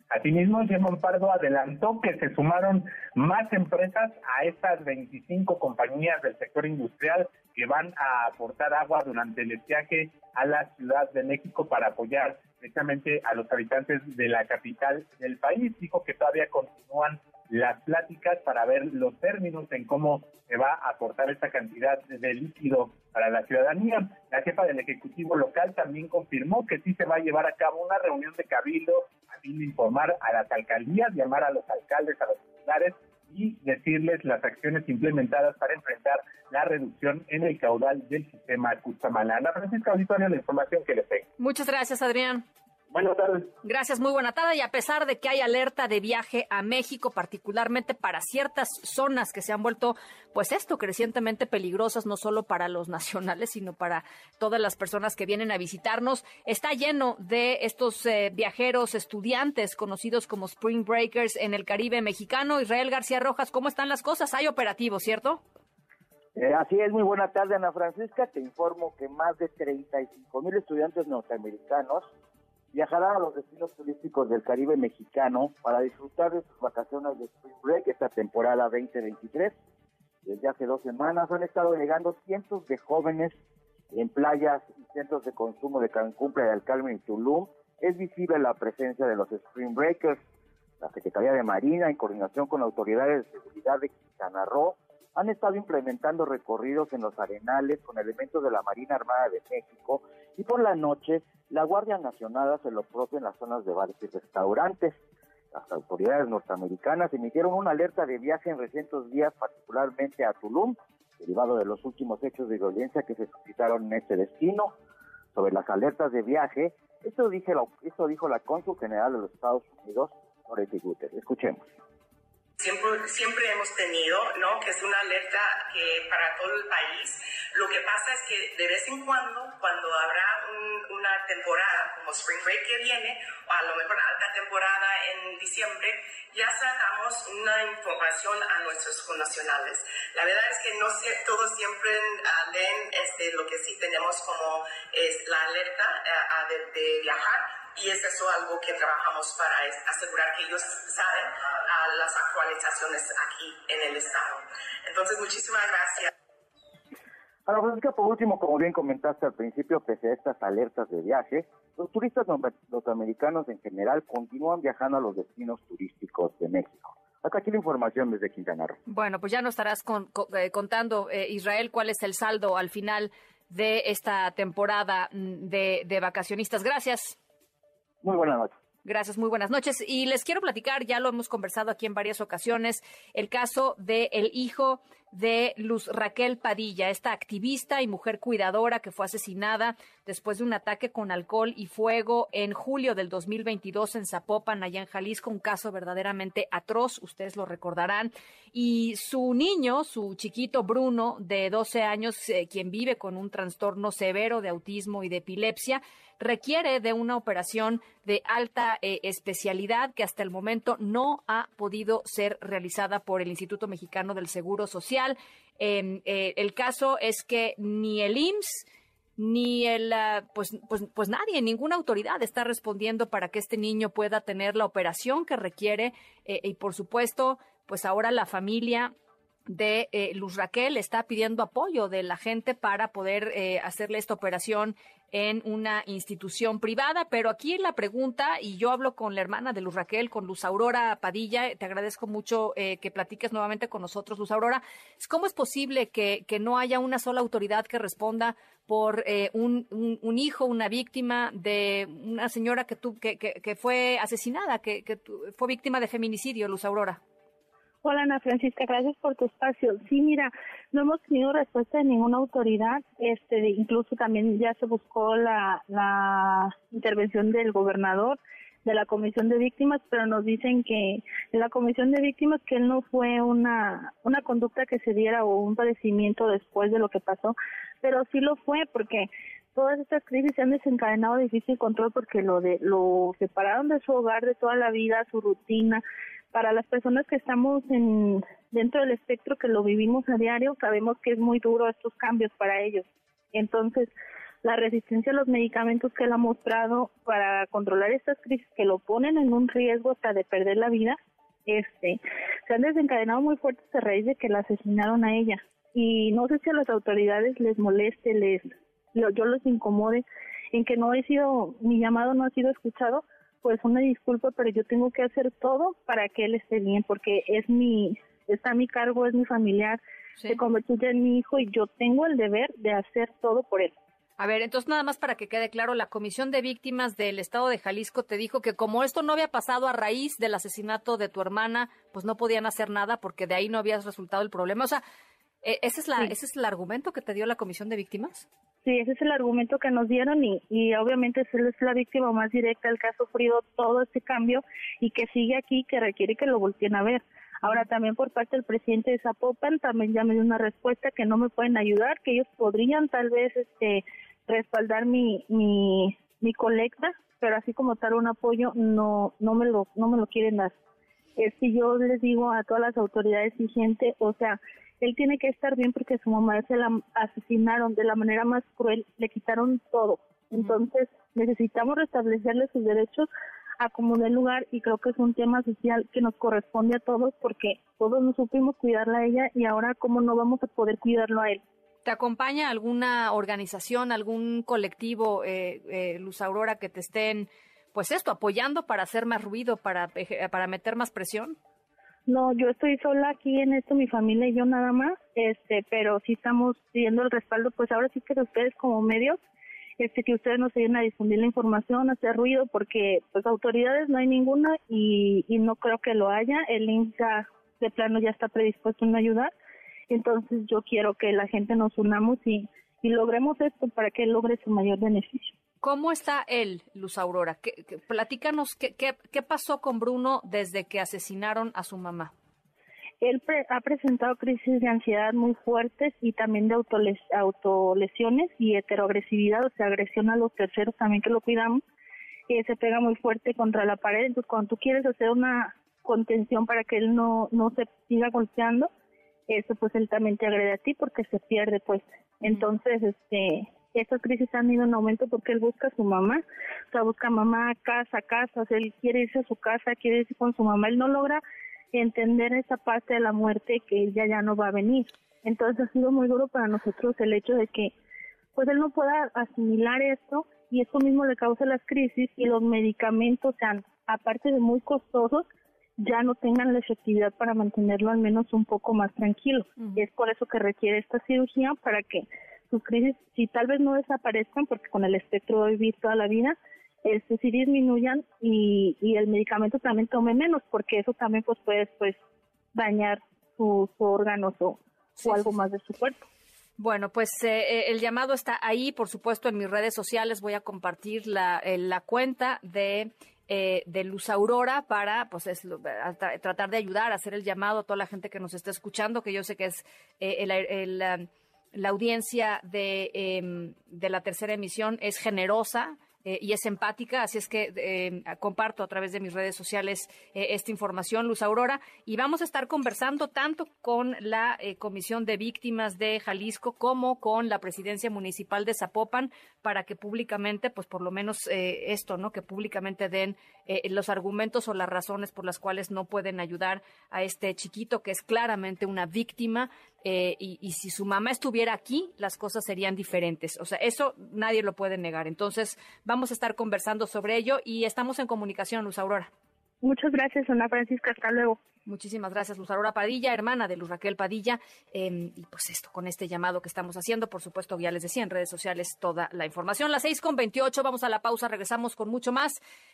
Asimismo, Gemón Pardo adelantó que se sumaron más empresas a estas 25 compañías del sector industrial que van a aportar agua durante el viaje a la Ciudad de México para apoyar precisamente a los habitantes de la capital del país. Dijo que todavía continúan las pláticas para ver los términos en cómo se va a aportar esta cantidad de líquido para la ciudadanía. La jefa del Ejecutivo local también confirmó que sí se va a llevar a cabo una reunión de cabildo a fin de informar a las alcaldías, llamar a los alcaldes, a los titulares y decirles las acciones implementadas para enfrentar la reducción en el caudal del sistema Custamalana. Francisca Auditorio, la información que les tengo. Muchas gracias, Adrián. Buenas tardes. Gracias, muy buena tarde. Y a pesar de que hay alerta de viaje a México, particularmente para ciertas zonas que se han vuelto, pues esto, crecientemente peligrosas, no solo para los nacionales, sino para todas las personas que vienen a visitarnos, está lleno de estos eh, viajeros estudiantes conocidos como Spring Breakers en el Caribe mexicano. Israel García Rojas, ¿cómo están las cosas? Hay operativos, ¿cierto? Eh, así es, muy buena tarde, Ana Francisca. Te informo que más de 35 mil estudiantes norteamericanos viajarán a los destinos turísticos del Caribe mexicano para disfrutar de sus vacaciones de Spring Break esta temporada 2023. Desde hace dos semanas han estado llegando cientos de jóvenes en playas y centros de consumo de Cancún, Playa del Carmen y Tulum. Es visible la presencia de los Spring Breakers. La Secretaría de Marina, en coordinación con autoridades de seguridad de Quintana Roo, han estado implementando recorridos en los arenales con elementos de la Marina Armada de México y por la noche la Guardia Nacional hace lo propio en las zonas de bares y restaurantes. Las autoridades norteamericanas emitieron una alerta de viaje en recientes días, particularmente a Tulum, derivado de los últimos hechos de violencia que se suscitaron en este destino. Sobre las alertas de viaje, esto, dije esto dijo la cónsul general de los Estados Unidos, Dorothy Guter. Escuchemos siempre, siempre hemos tenido, ¿no? Que es una alerta que para todo el país. Lo que pasa es que de vez en cuando, cuando habrá una temporada como Spring Break que viene, o a lo mejor alta temporada en diciembre, ya sacamos una información a nuestros connacionales. La verdad es que no todos siempre uh, leen este, lo que sí tenemos como es la alerta uh, de, de viajar y es eso algo que trabajamos para asegurar que ellos saben a las actualizaciones aquí en el estado. Entonces, muchísimas gracias. Ahora, Francisca, por último, como bien comentaste al principio, pese a estas alertas de viaje, los turistas norteamericanos en general continúan viajando a los destinos turísticos de México. Hasta aquí la información desde Quintana Roo. Bueno, pues ya nos estarás eh, contando, eh, Israel, cuál es el saldo al final de esta temporada mm, de, de vacacionistas. Gracias. Muy buenas noches. Gracias, muy buenas noches. Y les quiero platicar, ya lo hemos conversado aquí en varias ocasiones, el caso del el hijo de Luz Raquel Padilla, esta activista y mujer cuidadora que fue asesinada después de un ataque con alcohol y fuego en julio del 2022 en Zapopan, allá en Jalisco, un caso verdaderamente atroz, ustedes lo recordarán. Y su niño, su chiquito Bruno, de 12 años, eh, quien vive con un trastorno severo de autismo y de epilepsia, requiere de una operación de alta eh, especialidad que hasta el momento no ha podido ser realizada por el Instituto Mexicano del Seguro Social. Em, eh, el caso es que ni el IMSS ni el, ah, pues, pues, pues nadie, ninguna autoridad está respondiendo para que este niño pueda tener la operación que requiere eh, y por supuesto, pues ahora la familia de eh, Luz Raquel está pidiendo apoyo de la gente para poder eh, hacerle esta operación en una institución privada. Pero aquí la pregunta, y yo hablo con la hermana de Luz Raquel, con Luz Aurora Padilla, te agradezco mucho eh, que platiques nuevamente con nosotros, Luz Aurora. ¿Cómo es posible que, que no haya una sola autoridad que responda por un, un, hijo, una víctima de una señora que, tu, que, que, que fue asesinada, que, que fue víctima de feminicidio, Luz Aurora? Hola Ana Francisca, gracias por tu espacio. Sí, mira, no hemos tenido respuesta de ninguna autoridad, este, incluso también ya se buscó la, intervención del gobernador de la comisión de víctimas, pero nos dicen que la comisión de víctimas que él no fue una una conducta que se diera o un padecimiento después de lo que pasó, pero sí lo fue porque todas estas crisis se han desencadenado de difícil control porque lo de lo separaron de su hogar de toda la vida, su rutina, para las personas que estamos en, dentro del espectro que lo vivimos a diario, sabemos que es muy duro estos cambios para ellos. Entonces, la resistencia a los medicamentos que él ha mostrado para controlar estas crisis que lo ponen en un riesgo hasta de perder la vida, este, se han desencadenado muy fuertes a raíz de que la asesinaron a ella. Y no sé si a las autoridades les moleste, les, yo los incomode en que no he sido, mi llamado no ha sido escuchado, pues una disculpa, pero yo tengo que hacer todo para que él esté bien, porque es mi, está a mi cargo, es mi familiar, se convirtió en mi hijo y yo tengo el deber de hacer todo por él. A ver, entonces nada más para que quede claro, la Comisión de Víctimas del Estado de Jalisco te dijo que como esto no había pasado a raíz del asesinato de tu hermana, pues no podían hacer nada porque de ahí no había resultado el problema. O sea, ¿e-, ¿ese es, la, ¿ese es el argumento que te dio la Comisión de Víctimas? Sí, ese es el argumento que nos dieron y, y obviamente es la víctima más directa del que ha sufrido todo este cambio y que sigue aquí, que requiere que lo volteen a ver. Ahora también por parte del presidente de Zapopan también ya me dio una respuesta que no me pueden ayudar, que ellos podrían tal vez este respaldar mi mi, mi colecta, pero así como tal un apoyo no no me lo no me lo quieren dar. Es que yo les digo a todas las autoridades y gente, o sea, él tiene que estar bien porque su mamá se la asesinaron de la manera más cruel, le quitaron todo. Entonces necesitamos restablecerle sus derechos a como de lugar y creo que es un tema social que nos corresponde a todos porque todos nos supimos cuidarla a ella y ahora cómo no vamos a poder cuidarlo a él. ¿Te acompaña alguna organización, algún colectivo, eh, eh, Luz Aurora, que te estén, pues esto, apoyando para hacer más ruido, para, para meter más presión? No, yo estoy sola aquí en esto, mi familia y yo nada más, este, pero sí estamos pidiendo el respaldo, pues ahora sí que de ustedes como medios, este, que ustedes nos ayuden a difundir la información, hacer ruido, porque pues autoridades no hay ninguna y, y no creo que lo haya, el INSA de plano ya está predispuesto a ayudar, entonces yo quiero que la gente nos unamos y, y logremos esto para que logre su mayor beneficio. ¿Cómo está él, Luz Aurora? ¿Qué, platícanos qué, qué, pasó con Bruno desde que asesinaron a su mamá. Él ha presentado crisis de ansiedad muy fuertes y también de autoles autolesiones y heteroagresividad, o sea, agresión a los terceros también que lo cuidamos. se pega muy fuerte contra la pared. Entonces, cuando tú quieres hacer una contención para que él no, no se siga golpeando, eso pues él también te agrede a ti porque se pierde pues. Entonces, este, estas crisis han ido en aumento porque él busca a su mamá, o sea, busca mamá, casa, casa, él quiere irse a su casa, quiere irse con su mamá, él no logra entender esa parte de la muerte que ella ya no va a venir. Entonces ha sido muy duro para nosotros el hecho de que pues él no pueda asimilar esto y eso mismo le causa las crisis y los medicamentos sean, aparte de muy costosos, ya no tengan la efectividad para mantenerlo al menos un poco más tranquilo. Es por eso que requiere esta cirugía para que sus crisis, si tal vez no desaparezcan, porque con el espectro de vivir toda la vida, este, sí disminuyan y, y el medicamento también tome menos, porque eso también pues puede pues dañar sus órganos o, o algo más de su cuerpo. Bueno, pues eh, eh, el llamado está ahí, por supuesto, en mis redes sociales voy a compartir la, eh, la cuenta de, de Luz Aurora para pues es, tratar de ayudar a hacer el llamado a toda la gente que nos está escuchando, que yo sé que es el, el, la audiencia de, em, de la tercera emisión es generosa eh, y es empática, así es que eh, comparto a través de mis redes sociales eh, esta información, Luz Aurora, y vamos a estar conversando tanto con la Comisión de Víctimas de Jalisco como con la Presidencia Municipal de Zapopan para que públicamente, pues por lo menos esto, ¿no? Que públicamente den los argumentos o las razones por las cuales no pueden ayudar a este chiquito que es claramente una víctima y, y, si su mamá estuviera aquí, las cosas serían diferentes. O sea, eso nadie lo puede negar. Entonces, vamos Vamos a estar conversando sobre ello y estamos en comunicación, Luz Aurora. Muchas gracias, Ana Francisca. Hasta luego. Muchísimas gracias, Luz Aurora Padilla, hermana de Luz Raquel Padilla. Em, y pues esto, con este llamado que estamos haciendo, por supuesto, ya les decía en redes sociales toda la información. Las seis con veintiocho, vamos a la pausa, regresamos con mucho más.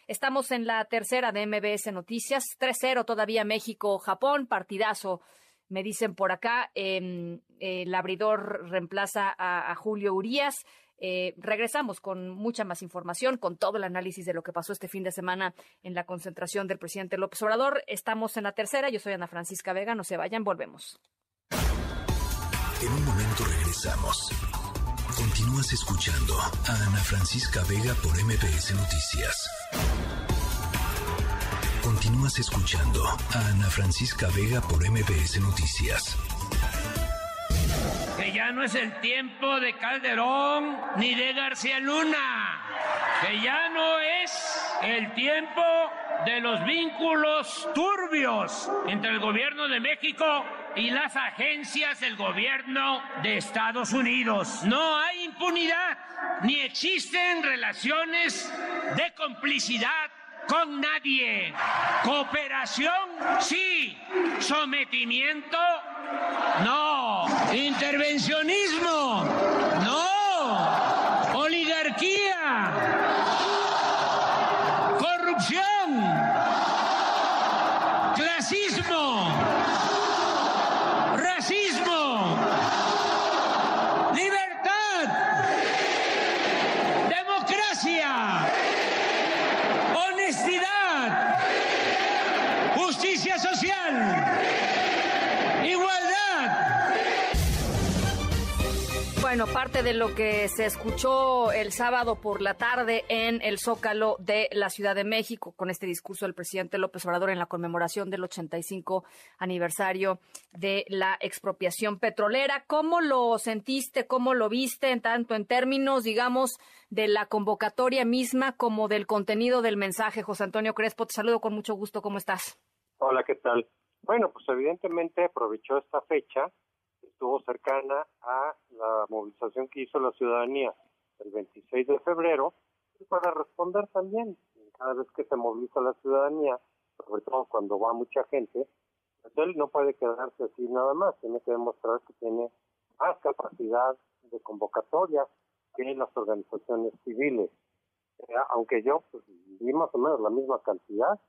Estamos en la tercera de MBS Noticias, 3-0 todavía México-Japón, partidazo. Me dicen por acá, em, el abridor reemplaza a Julio Urias. Eh, regresamos con mucha más información, con todo el análisis de lo que pasó este fin de semana en la concentración del presidente López Obrador. Estamos en la tercera. Yo soy Ana Francisca Vega. No se vayan, volvemos. En un momento regresamos. Continúas escuchando a Ana Francisca Vega por MPS Noticias. Continúas escuchando a Ana Francisca Vega por MPS Noticias que ya no es el tiempo de Calderón ni de García Luna, que ya no es el tiempo de los vínculos turbios entre el gobierno de México y las agencias del gobierno de Estados Unidos. No hay impunidad, ni existen relaciones de complicidad con nadie. Cooperación, sí. Sometimiento, no. Intervencionismo, no. Oligarquía, corrupción, Bueno, parte de lo que se escuchó el sábado por la tarde en el Zócalo de la Ciudad de México con este discurso del presidente López Obrador en la conmemoración del 85 aniversario de la expropiación petrolera. ¿Cómo lo sentiste? ¿Cómo lo viste? En tanto en términos, digamos, de la convocatoria misma como del contenido del mensaje. José Antonio Crespo, te saludo con mucho gusto. ¿Cómo estás? Hola, ¿qué tal? Bueno, pues evidentemente aprovechó esta fecha estuvo cercana a la movilización que hizo la ciudadanía el 26 de febrero y para responder también cada vez que se moviliza la ciudadanía, sobre todo cuando va mucha gente, pues él no puede quedarse así nada más, tiene que demostrar que tiene más capacidad de convocatoria que las organizaciones civiles. Eh, aunque yo pues, vi más o menos la misma cantidad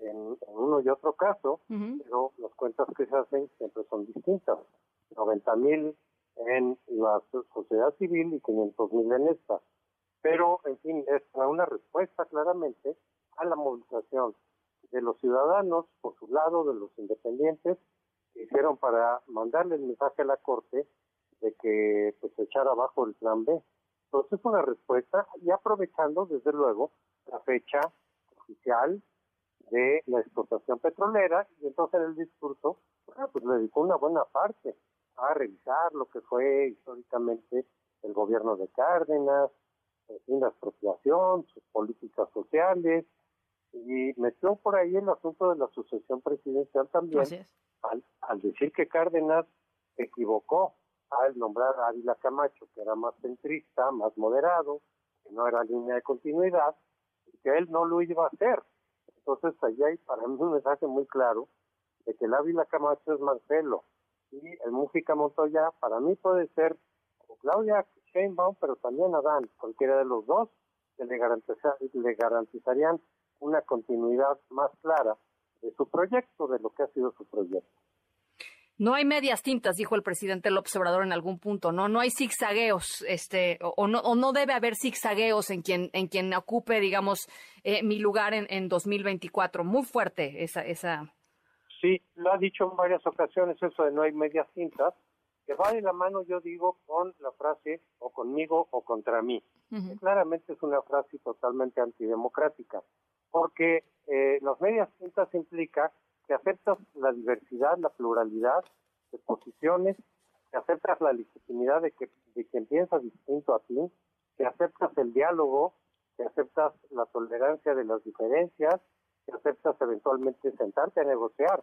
en, uno y otro caso, pero las cuentas que se hacen siempre son distintas. 90 mil en la sociedad civil y 500 mil en esta. Pero, en fin, es una respuesta claramente a la movilización de los ciudadanos, por su lado, de los independientes, que hicieron para mandarle el mensaje a la Corte de que pues echara abajo el plan B. Entonces, es una respuesta y aprovechando, desde luego, la fecha oficial de la explotación petrolera y entonces en el discurso, pues le dedicó una buena parte a revisar lo que fue históricamente el gobierno de Cárdenas, en la expropiación, sus políticas sociales, y metió por ahí el asunto de la sucesión presidencial también, al, al, decir que Cárdenas se equivocó al nombrar a Ávila Camacho, que era más centrista, más moderado, que no era línea de continuidad, y que él no lo iba a hacer. Entonces, ahí hay para mí un mensaje muy claro de que el Ávila Camacho es Marcelo, y el Música Montoya para mí puede ser Claudia Sheinbaum, pero también Adán, cualquiera de los dos, que le, le garantizarían una continuidad más clara de su proyecto, de lo que ha sido su proyecto. No hay medias tintas, dijo el presidente López Obrador en algún punto, ¿no? No hay zigzagueos, este, o, no, o no debe haber zigzagueos en quien, en quien ocupe, digamos, eh, mi lugar en, en 2024. Muy fuerte esa, esa. Sí, lo ha dicho en varias ocasiones eso de no hay medias tintas, que va de la mano, yo digo, con la frase o conmigo o contra mí. Claramente es una frase totalmente antidemocrática, porque eh, las medias tintas implica que aceptas la diversidad, la pluralidad de posiciones, que aceptas la legitimidad de, que, de quien piensa distinto a ti, que aceptas el diálogo, que aceptas la tolerancia de las diferencias, que aceptas eventualmente sentarte a negociar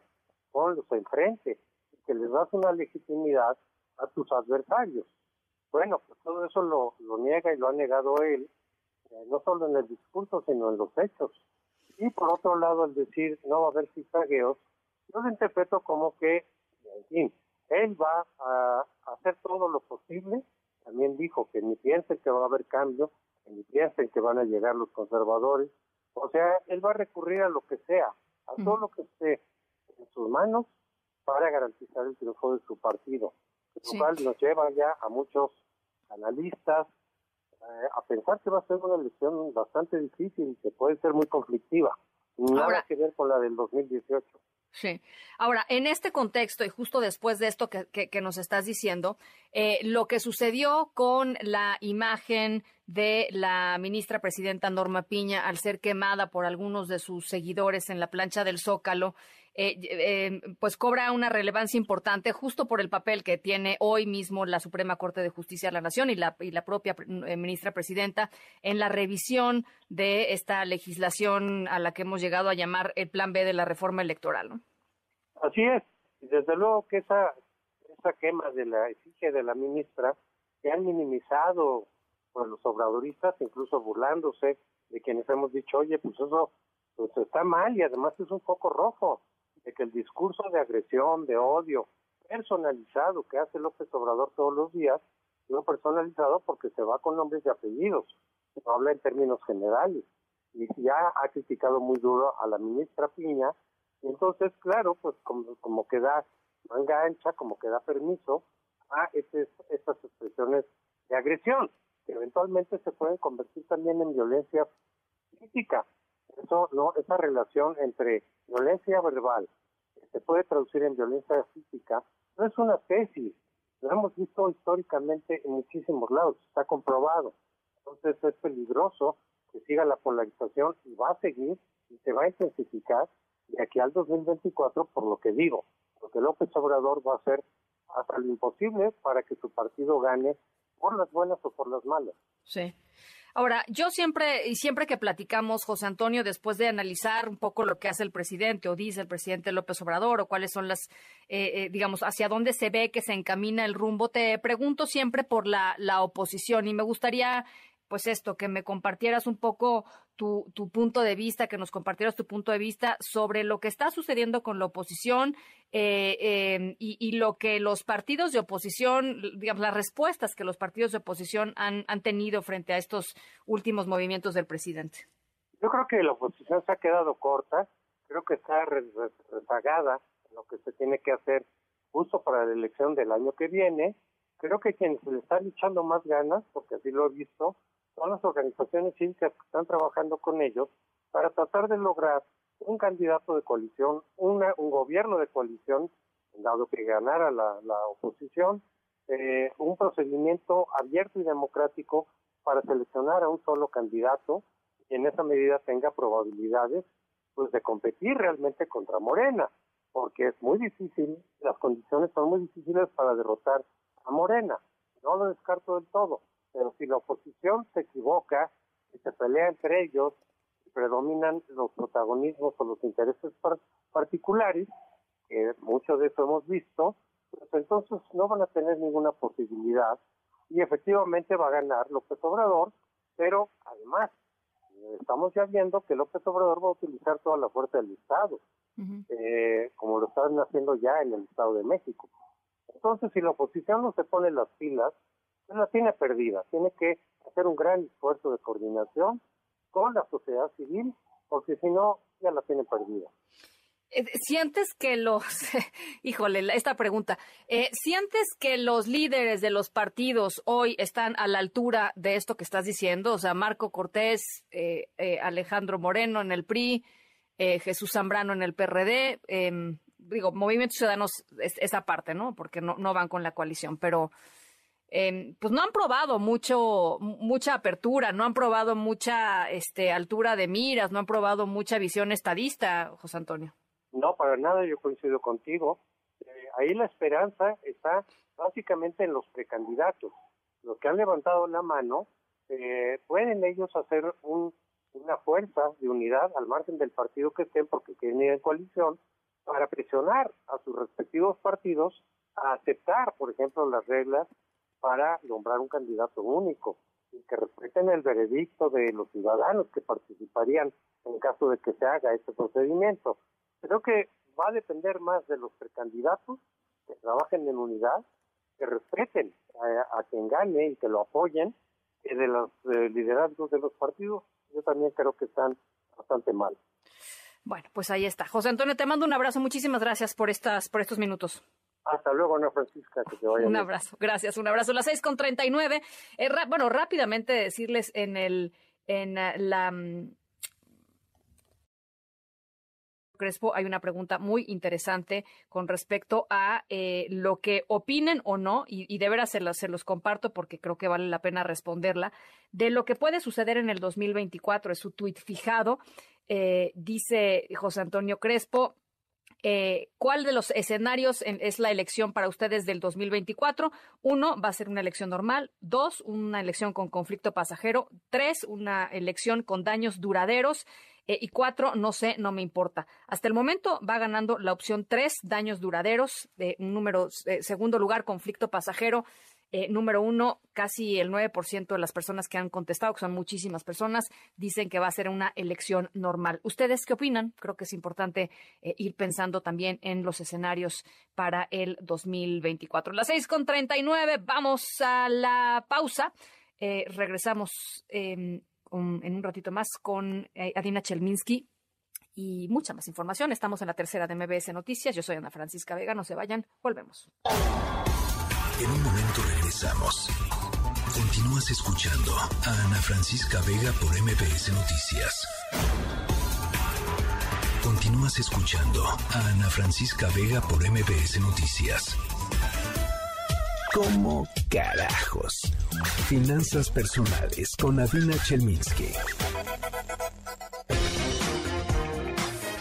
con los enfrente, y que les das una legitimidad a tus adversarios. Bueno, pues todo eso lo, lo niega y lo ha negado él, eh, no solo en el discurso, sino en los hechos. Y por otro lado, el decir no va a haber zigzagueos, yo lo interpreto como que, en fin, él va a hacer todo lo posible. También dijo que ni piensen que va a haber cambio, que ni piensen que van a llegar los conservadores. O sea, él va a recurrir a lo que sea, a todo lo que esté en sus manos para garantizar el triunfo de su partido. Lo cual nos lleva ya a muchos analistas, eh, a pensar que va a ser una elección bastante difícil y que puede ser muy conflictiva. Nada que ver con la del 2018. Sí. Ahora, en este contexto y justo después de esto que, nos estás diciendo, eh, lo que sucedió con la imagen de la ministra presidenta Norma Piña al ser quemada por algunos de sus seguidores en la plancha del Zócalo, eh, eh, pues cobra una relevancia importante justo por el papel que tiene hoy mismo la Suprema Corte de Justicia de la Nación y la, y la propia ministra presidenta en la revisión de esta legislación a la que hemos llegado a llamar el Plan B de la reforma electoral. ¿no? Así es, desde luego que esa, esa quema de la efigie de la ministra que han minimizado por los obradoristas, incluso burlándose de quienes hemos dicho, oye, pues eso pues está mal y además es un poco rojo, de que el discurso de agresión, de odio, personalizado que hace López Obrador todos los días, no personalizado porque se va con nombres y apellidos, no habla en términos generales. Y ya ha criticado muy duro a la ministra Piña, y entonces, claro, pues como, como que da manga ancha, como que da permiso a estas expresiones de agresión que eventualmente se pueden convertir también en violencia física. Eso, no, esa relación entre violencia verbal que se puede traducir en violencia física no es una tesis, lo hemos visto históricamente en muchísimos lados, está comprobado. Entonces es peligroso que siga la polarización y va a seguir y se va a intensificar de aquí al 2024 por lo que digo, porque López Obrador va a hacer hasta lo imposible para que su partido gane por las buenas o por las malas. Sí. Ahora, yo siempre, y siempre que platicamos, José Antonio, después de analizar un poco lo que hace el presidente o dice el presidente López Obrador o cuáles son las, eh, eh, digamos, hacia dónde se ve que se encamina el rumbo, te pregunto siempre por la, la oposición y me gustaría pues esto, que me compartieras un poco tu, tu, punto de vista, que nos compartieras tu punto de vista sobre lo que está sucediendo con la oposición eh, em, y, lo que los partidos de oposición, digamos, las respuestas que los partidos de oposición han, han tenido frente a estos últimos movimientos del presidente. Yo creo que la oposición se ha quedado corta, creo que está rezagada en lo que se tiene que hacer justo para la elección del año que viene. Creo que quienes le están echando más ganas, porque así lo he visto, son las organizaciones cívicas que están trabajando con ellos para tratar de lograr un candidato de coalición, una, un gobierno de coalición, dado que ganara la, oposición, eh, un procedimiento abierto y democrático para seleccionar a un solo candidato y en esa medida tenga probabilidades pues de competir realmente contra Morena, porque es muy difícil, las condiciones son muy difíciles para derrotar a Morena. No lo descarto del todo pero si la oposición se equivoca y se pelea entre ellos y predominan los protagonismos o los intereses particulares, que mucho de eso hemos visto, pues entonces no van a tener ninguna posibilidad y efectivamente va a ganar López Obrador, pero además estamos ya viendo que López Obrador va a utilizar toda la fuerza del Estado, eh, como lo están haciendo ya en el Estado de México. Entonces, si la oposición no se pone las pilas, la tiene perdida. Tiene que hacer un gran esfuerzo de coordinación con la sociedad civil, porque si no, ya la tienen perdida. Eh, ¿Sientes que los, híjole, esta pregunta, eh, ¿sientes que los líderes de los partidos hoy están a la altura de esto que estás diciendo? O sea, Marco Cortés, eh, Alejandro Moreno en el PRI, Jesús Zambrano en el PRD, em, digo, Movimiento Ciudadanos, esa parte, ¿no? Porque no, no van con la coalición, pero em, pues no han probado mucho, mucha apertura, no han probado mucha este, altura de miras, no han probado mucha visión estadista, José Antonio. No, para nada, yo coincido contigo. Eh, ahí la esperanza está básicamente en los precandidatos. Los que han levantado la mano, eh, pueden ellos hacer una fuerza de unidad al margen del partido que estén, porque quieren ir en coalición, para presionar a sus respectivos partidos a aceptar, por ejemplo, las reglas para nombrar un candidato único y que respeten el veredicto de los ciudadanos que participarían en caso de que se haga este procedimiento. Creo que va a depender más de los precandidatos que trabajen en unidad, que respeten a, quien gane y que lo apoyen, que de los liderazgos de los partidos. Yo también creo que están bastante mal. Bueno, pues ahí está. José Antonio, te mando un abrazo. Muchísimas gracias por estas, por estos minutos. Hasta luego, Ana Francisca, que te vaya Un abrazo, gracias, un abrazo. Las seis con treinta y nueve. Eh, bueno, rápidamente decirles en el, en la mm, Crespo, hay una pregunta muy interesante con respecto a eh, lo que opinen o no, y, de veras se los, se los comparto porque creo que vale la pena responderla, de lo que puede suceder en el 2024. Es su tuit fijado. Eh, dice José Antonio Crespo, eh, ¿Cuál de los escenarios es la elección para ustedes del 2024? Uno, va a ser una elección normal. Dos, una elección con conflicto pasajero. Tres, una elección con daños duraderos. Eh, y cuatro, no sé, no me importa. Hasta el momento va ganando la opción tres, daños duraderos, de un número, eh, segundo lugar, conflicto pasajero. Eh, número uno, casi el 9% de las personas que han contestado, que son muchísimas personas, dicen que va a ser una elección normal. ¿Ustedes qué opinan? Creo que es importante ir pensando también en los escenarios para el 2024. Las seis con 39, vamos a la pausa. regresamos em, en un ratito más con eh, Adina Chelminsky y mucha más información. Estamos en la tercera de MBS Noticias. Yo soy Ana Francisca Vega. No se vayan. Volvemos. En un momento regresamos. Continúas escuchando a Ana Francisca Vega por MBS Noticias. Continúas escuchando a Ana Francisca Vega por MBS Noticias. ¿Cómo carajos? Finanzas personales con Adina Chelminsky.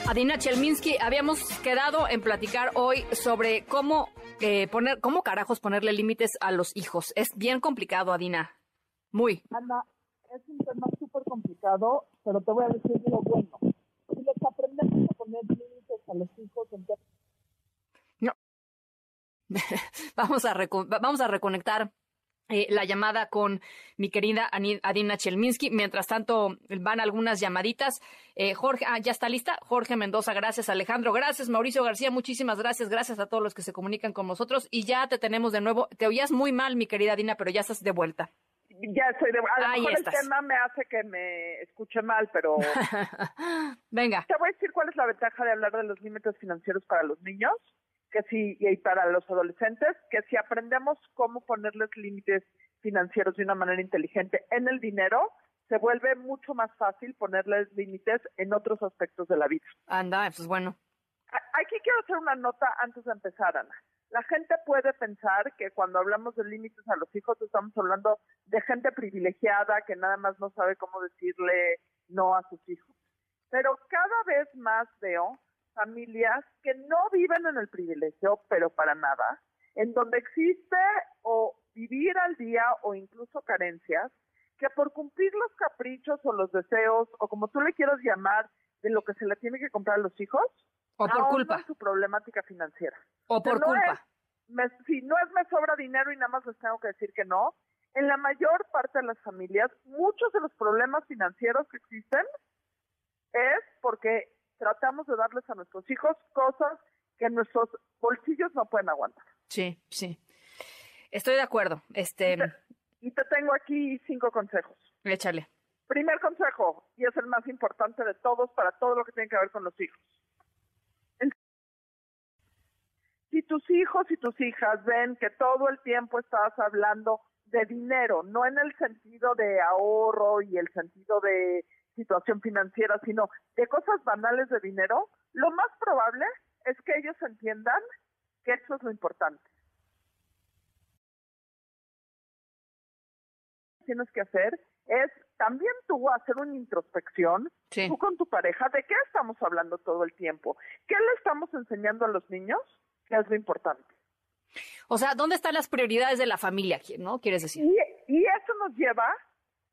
Adina Chelminsky, habíamos quedado en platicar hoy sobre cómo eh, poner, cómo carajos ponerle límites a los hijos. Es bien complicado, Adina. Muy. Ana, es un tema súper complicado, pero te voy a decir lo bueno. Si les aprendemos a poner límites a los hijos, entonces vamos, a vamos a reconectar eh, la llamada con mi querida Adina Chelminsky. Mientras tanto, van algunas llamaditas. Eh, Jorge, ah, ya está lista. Jorge Mendoza, gracias. Alejandro, gracias. Mauricio García, muchísimas gracias. Gracias a todos los que se comunican con nosotros. Y ya te tenemos de nuevo. Te oías muy mal, mi querida Adina, pero ya estás de vuelta. Ya estoy de vuelta. A lo mejor el tema me hace que me escuche mal, pero. Venga. Te voy a decir cuál es la ventaja de hablar de los límites financieros para los niños que si, y para los adolescentes, que si aprendemos cómo ponerles límites financieros de una manera inteligente en el dinero, se vuelve mucho más fácil ponerles límites en otros aspectos de la vida. Anda, eso es bueno. Aquí quiero hacer una nota antes de empezar, Ana. La gente puede pensar que cuando hablamos de límites a los hijos estamos hablando de gente privilegiada que nada más no sabe cómo decirle no a sus hijos. Pero cada vez más veo familias que no viven en el privilegio, pero para nada, en donde existe o vivir al día o incluso carencias, que por cumplir los caprichos o los deseos, o como tú le quieras llamar, de lo que se le tiene que comprar a los hijos, o por culpa. su problemática financiera. O por culpa. si no es me sobra dinero y nada más les tengo que decir que no, en la mayor parte de las familias, muchos de los problemas financieros que existen es porque tratamos de darles a nuestros hijos cosas que nuestros bolsillos no pueden aguantar. Sí, sí. Estoy de acuerdo. Este, Y te tengo aquí cinco consejos. Échale. Primer consejo, y es el más importante de todos para todo lo que tiene que ver con los hijos. Si tus hijos y tus hijas ven que todo el tiempo estás hablando de dinero, no en el sentido de ahorro y el sentido de situación financiera, sino de cosas banales de dinero, lo más probable es que ellos entiendan que eso es lo importante. Tienes que hacer es también tú hacer una introspección, tú con tu pareja, de qué estamos hablando todo el tiempo, qué le estamos enseñando a los niños, qué es lo importante. O sea, ¿dónde están las prioridades de la familia? ¿No? ¿Quieres decir? Y, y eso nos lleva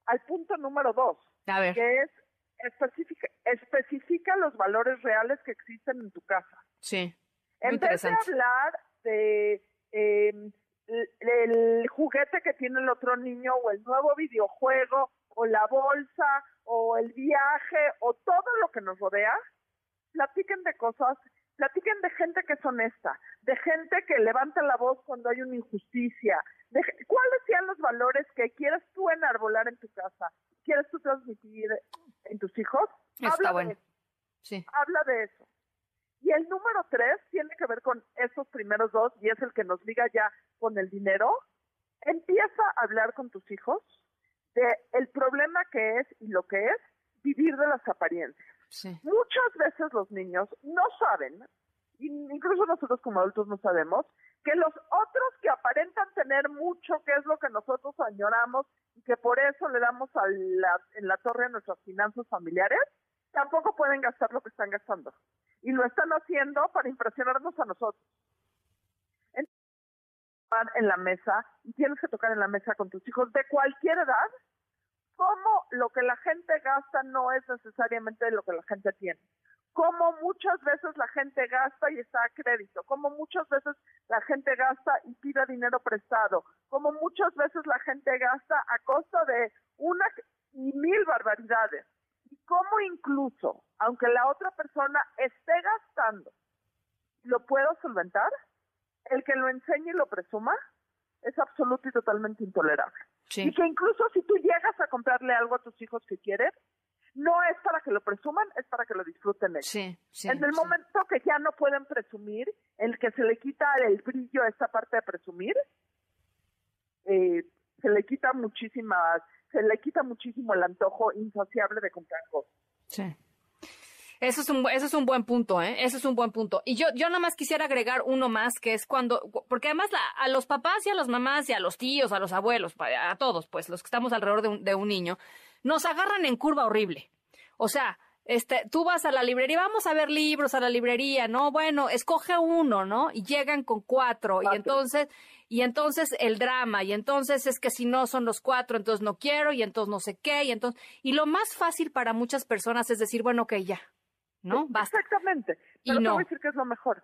al punto número dos, que es especifica, especifica los valores reales que existen en tu casa. Sí. En vez de hablar de eh, el juguete que tiene el otro niño o el nuevo videojuego o la bolsa o el viaje o todo lo que nos rodea, platiquen de cosas, platiquen de gente que es honesta, de gente que levanta la voz cuando hay una injusticia, de cuáles sean los valores que quieres tú enarbolar en tu casa, quieres tú transmitir en tus hijos. Está bueno. Sí. Habla de eso. Y el número tres tiene que ver con esos primeros dos y es el que nos liga ya con el dinero. Empieza a hablar con tus hijos de el problema que es y lo que es vivir de las apariencias. Muchas veces los niños no saben, incluso nosotros como adultos no sabemos, que los otros que aparentan tener mucho, que es lo que nosotros añoramos y que por eso le damos a en la torre a nuestras finanzas familiares, tampoco pueden gastar lo que están gastando y lo están haciendo para impresionarnos a nosotros. en la mesa y tienes que tocar en la mesa con tus hijos de cualquier edad, cómo lo que la gente gasta no es necesariamente lo que la gente tiene. Como muchas veces la gente gasta y está a crédito, como muchas veces la gente gasta y pide dinero prestado, como muchas veces la gente gasta a costa de una y mil barbaridades. Y cómo incluso, aunque la otra persona esté gastando, lo puedo solventar, el que lo enseñe y lo presuma es absoluto y totalmente intolerable. Y que incluso si tú llegas a comprarle algo a tus hijos que quieren, no es para que lo presuman, es para que lo disfruten ellos. en el momento que ya no pueden presumir, el que se le quita el brillo a esta parte de presumir, eh, se le quita muchísimas se le quita muchísimo el antojo insaciable de comprar cosas. Sí. Eso es un, eso es un buen punto, ¿eh? Eso es un buen punto. Y yo, yo nada más quisiera agregar uno más, que es cuando, porque además a los papás y a las mamás y a los tíos, a los abuelos, a todos, pues, los que estamos alrededor de un, de un niño, nos agarran en curva horrible. O sea, este, tú vas a la librería, vamos a ver libros a la librería, ¿no? Bueno, escoge uno, ¿no? Y llegan con cuatro, y entonces, y entonces el drama, y entonces es que si no son los cuatro, entonces no quiero, y entonces no sé qué, y entonces, y lo más fácil para muchas personas es decir, bueno, ok, ya, ¿no? Basta. Exactamente. Pero y no. te voy a decir que es lo mejor.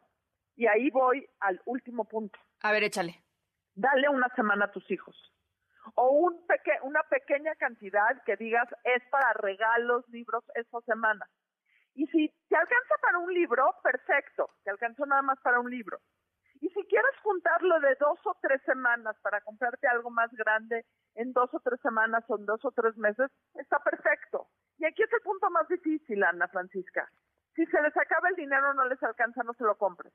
Y ahí voy al último punto. A ver, échale. Dale una semana a tus hijos o un peque una pequeña cantidad que digas es para regalos, libros esta semana. Y si te alcanza para un libro, perfecto, te alcanzó nada más para un libro. Y si quieres juntarlo de dos o tres semanas para comprarte algo más grande en dos o tres semanas o en dos o tres meses, está perfecto. Y aquí es el punto más difícil, Ana Francisca. Si se les acaba el dinero, no les alcanza, no se lo compres.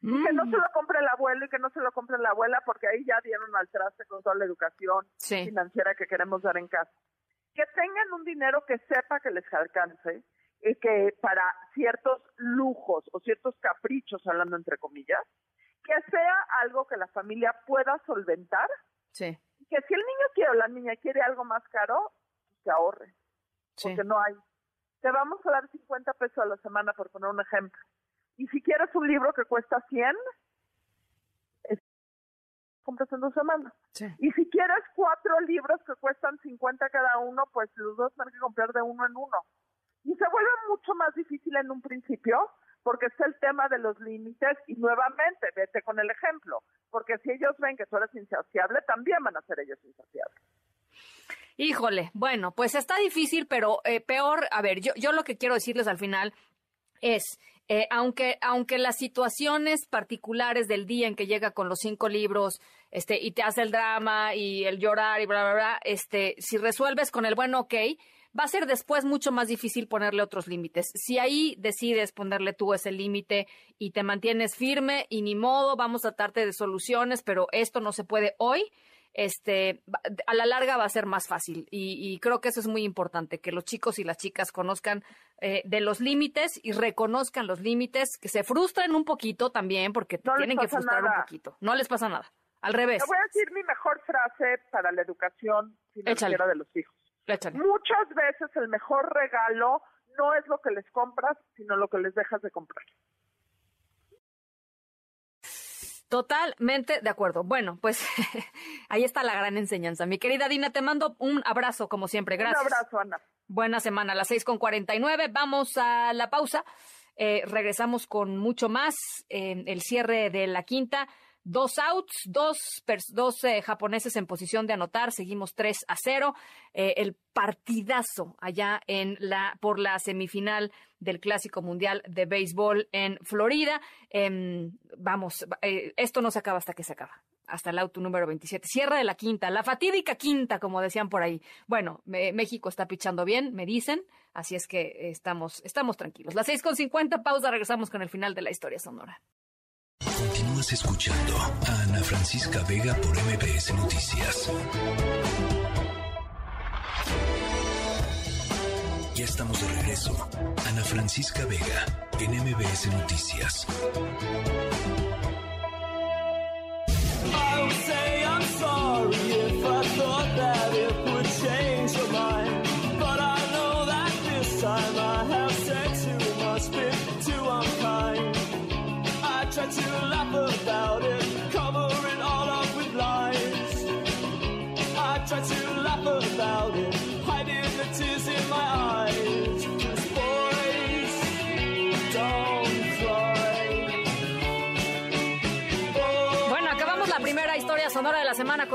Que no se lo compre el abuelo y que no se lo compre la abuela porque ahí ya dieron al traste con toda la educación financiera que queremos dar en casa. Que tengan un dinero que sepa que les alcance y que para ciertos lujos o ciertos caprichos, hablando entre comillas, que sea algo que la familia pueda solventar. Sí. Que si el niño quiere o la niña quiere algo más caro, pues que ahorre. Porque no hay. Te vamos a dar 50 pesos a la semana, por poner un ejemplo y si quieres un libro que cuesta 100, compras en dos semanas. Y si quieres cuatro libros que cuestan 50 cada uno, pues los dos tienen que comprar de uno en uno. Y se vuelve mucho más difícil en un principio porque está el tema de los límites y nuevamente, vete con el ejemplo, porque si ellos ven que tú eres insaciable, también van a ser ellos insaciables. Híjole, bueno, pues está difícil, pero eh, peor, a ver, yo, yo lo que quiero decirles al final es, Eh, aunque, aunque las situaciones particulares del día en que llega con los cinco libros, este, y te hace el drama y el llorar y bla, bla, bla, este, si resuelves con el bueno ok, va a ser después mucho más difícil ponerle otros límites. Si ahí decides ponerle tú ese límite y te mantienes firme y ni modo, vamos a tratarte de soluciones, pero esto no se puede hoy, este, a la larga va a ser más fácil. Y, creo que eso es muy importante, que los chicos y las chicas conozcan eh, de los límites y reconozcan los límites, que se frustren un poquito también, porque tienen que frustrar un poquito. No les pasa nada. Al revés. Te voy a decir mi mejor frase para la educación financiera de los hijos. Muchas veces el mejor regalo no es lo que les compras, sino lo que les dejas de comprar. Totalmente de acuerdo. Bueno, pues ahí está la gran enseñanza. Mi querida Dina, te mando un abrazo como siempre. Gracias. Un abrazo, Ana. Buena semana, a las seis con cuarenta y nueve. Vamos a la pausa. Eh, regresamos con mucho más. el cierre de la quinta. Dos outs, dos, eh, japoneses en posición de anotar, seguimos 3 a 0. Eh, el partidazo allá en la, por la semifinal del Clásico Mundial de Béisbol en Florida. Em, vamos, eh, esto no se acaba hasta que se acaba hasta el auto número 27. Cierra de la quinta, la fatídica quinta, como decían por ahí. Bueno, México está pichando bien, me dicen, así es que estamos, estamos tranquilos. Las 6.50, pausa, regresamos con el final de la historia sonora. Continúas escuchando a Ana Francisca Vega por MBS Noticias. Ya estamos de regreso. Ana Francisca Vega en MBS Noticias.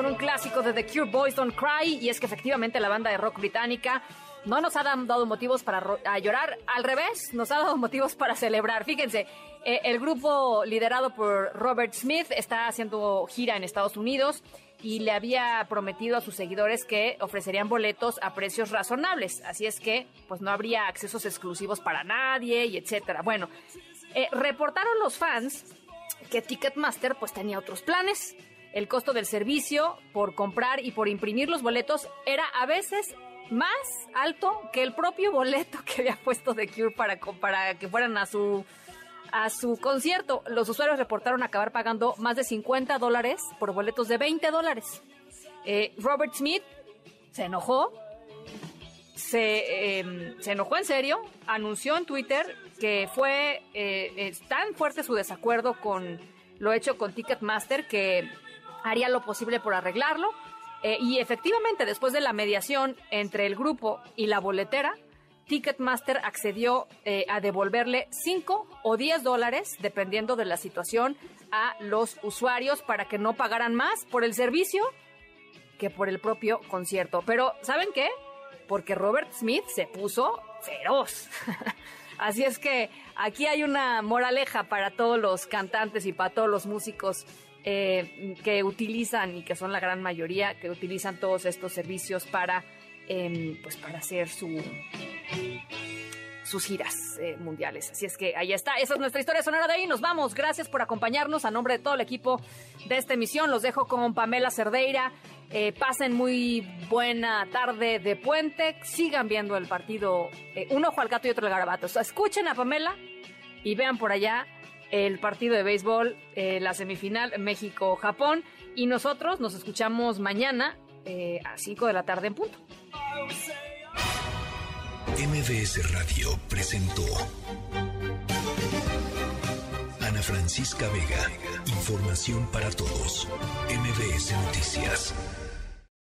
Un clásico de The Cure Boys Don't Cry y es que efectivamente la banda de rock británica no nos ha dado motivos para llorar, al revés, nos ha dado motivos para celebrar. Fíjense, eh, el grupo liderado por Robert Smith está haciendo gira en Estados Unidos y le había prometido a sus seguidores que ofrecerían boletos a precios razonables. Así es que, pues no habría accesos exclusivos para nadie y etcétera. Bueno, eh, reportaron los fans que Ticketmaster pues tenía otros planes. El costo del servicio por comprar y por imprimir los boletos era a veces más alto que el propio boleto que había puesto The Cure para, que fueran a su, a su concierto. Los usuarios reportaron acabar pagando más de 50 dólares por boletos de 20 dólares. Eh, Robert Smith se enojó, se, em, se, enojó en serio, anunció en Twitter que fue eh, tan fuerte su desacuerdo con lo hecho con Ticketmaster que haría lo posible por arreglarlo eh, y efectivamente, después de la mediación entre el grupo y la boletera, Ticketmaster accedió eh, a devolverle 5 o 10 dólares, dependiendo de la situación, a los usuarios para que no pagaran más por el servicio que por el propio concierto. Pero, ¿saben qué? Porque Robert Smith se puso feroz. Así es que aquí hay una moraleja para todos los cantantes y para todos los músicos eh, que utilizan y que son la gran mayoría que utilizan todos estos servicios para em, pues para hacer su sus giras eh, mundiales. Así es que ahí está. Esa es nuestra historia sonora de ahí. Nos vamos. Gracias por acompañarnos. A nombre de todo el equipo de esta emisión, los dejo con Pamela Cerdeira. Eh, pasen muy buena tarde de puente. Sigan viendo el partido. un ojo al gato y otro al garabato. escuchen a Pamela y vean por allá el partido de béisbol, eh, la semifinal México-Japón. Y nosotros nos escuchamos mañana eh, a 5 de la tarde en punto. MBS Radio presentó Ana Francisca Vega. Información para todos. MBS Noticias.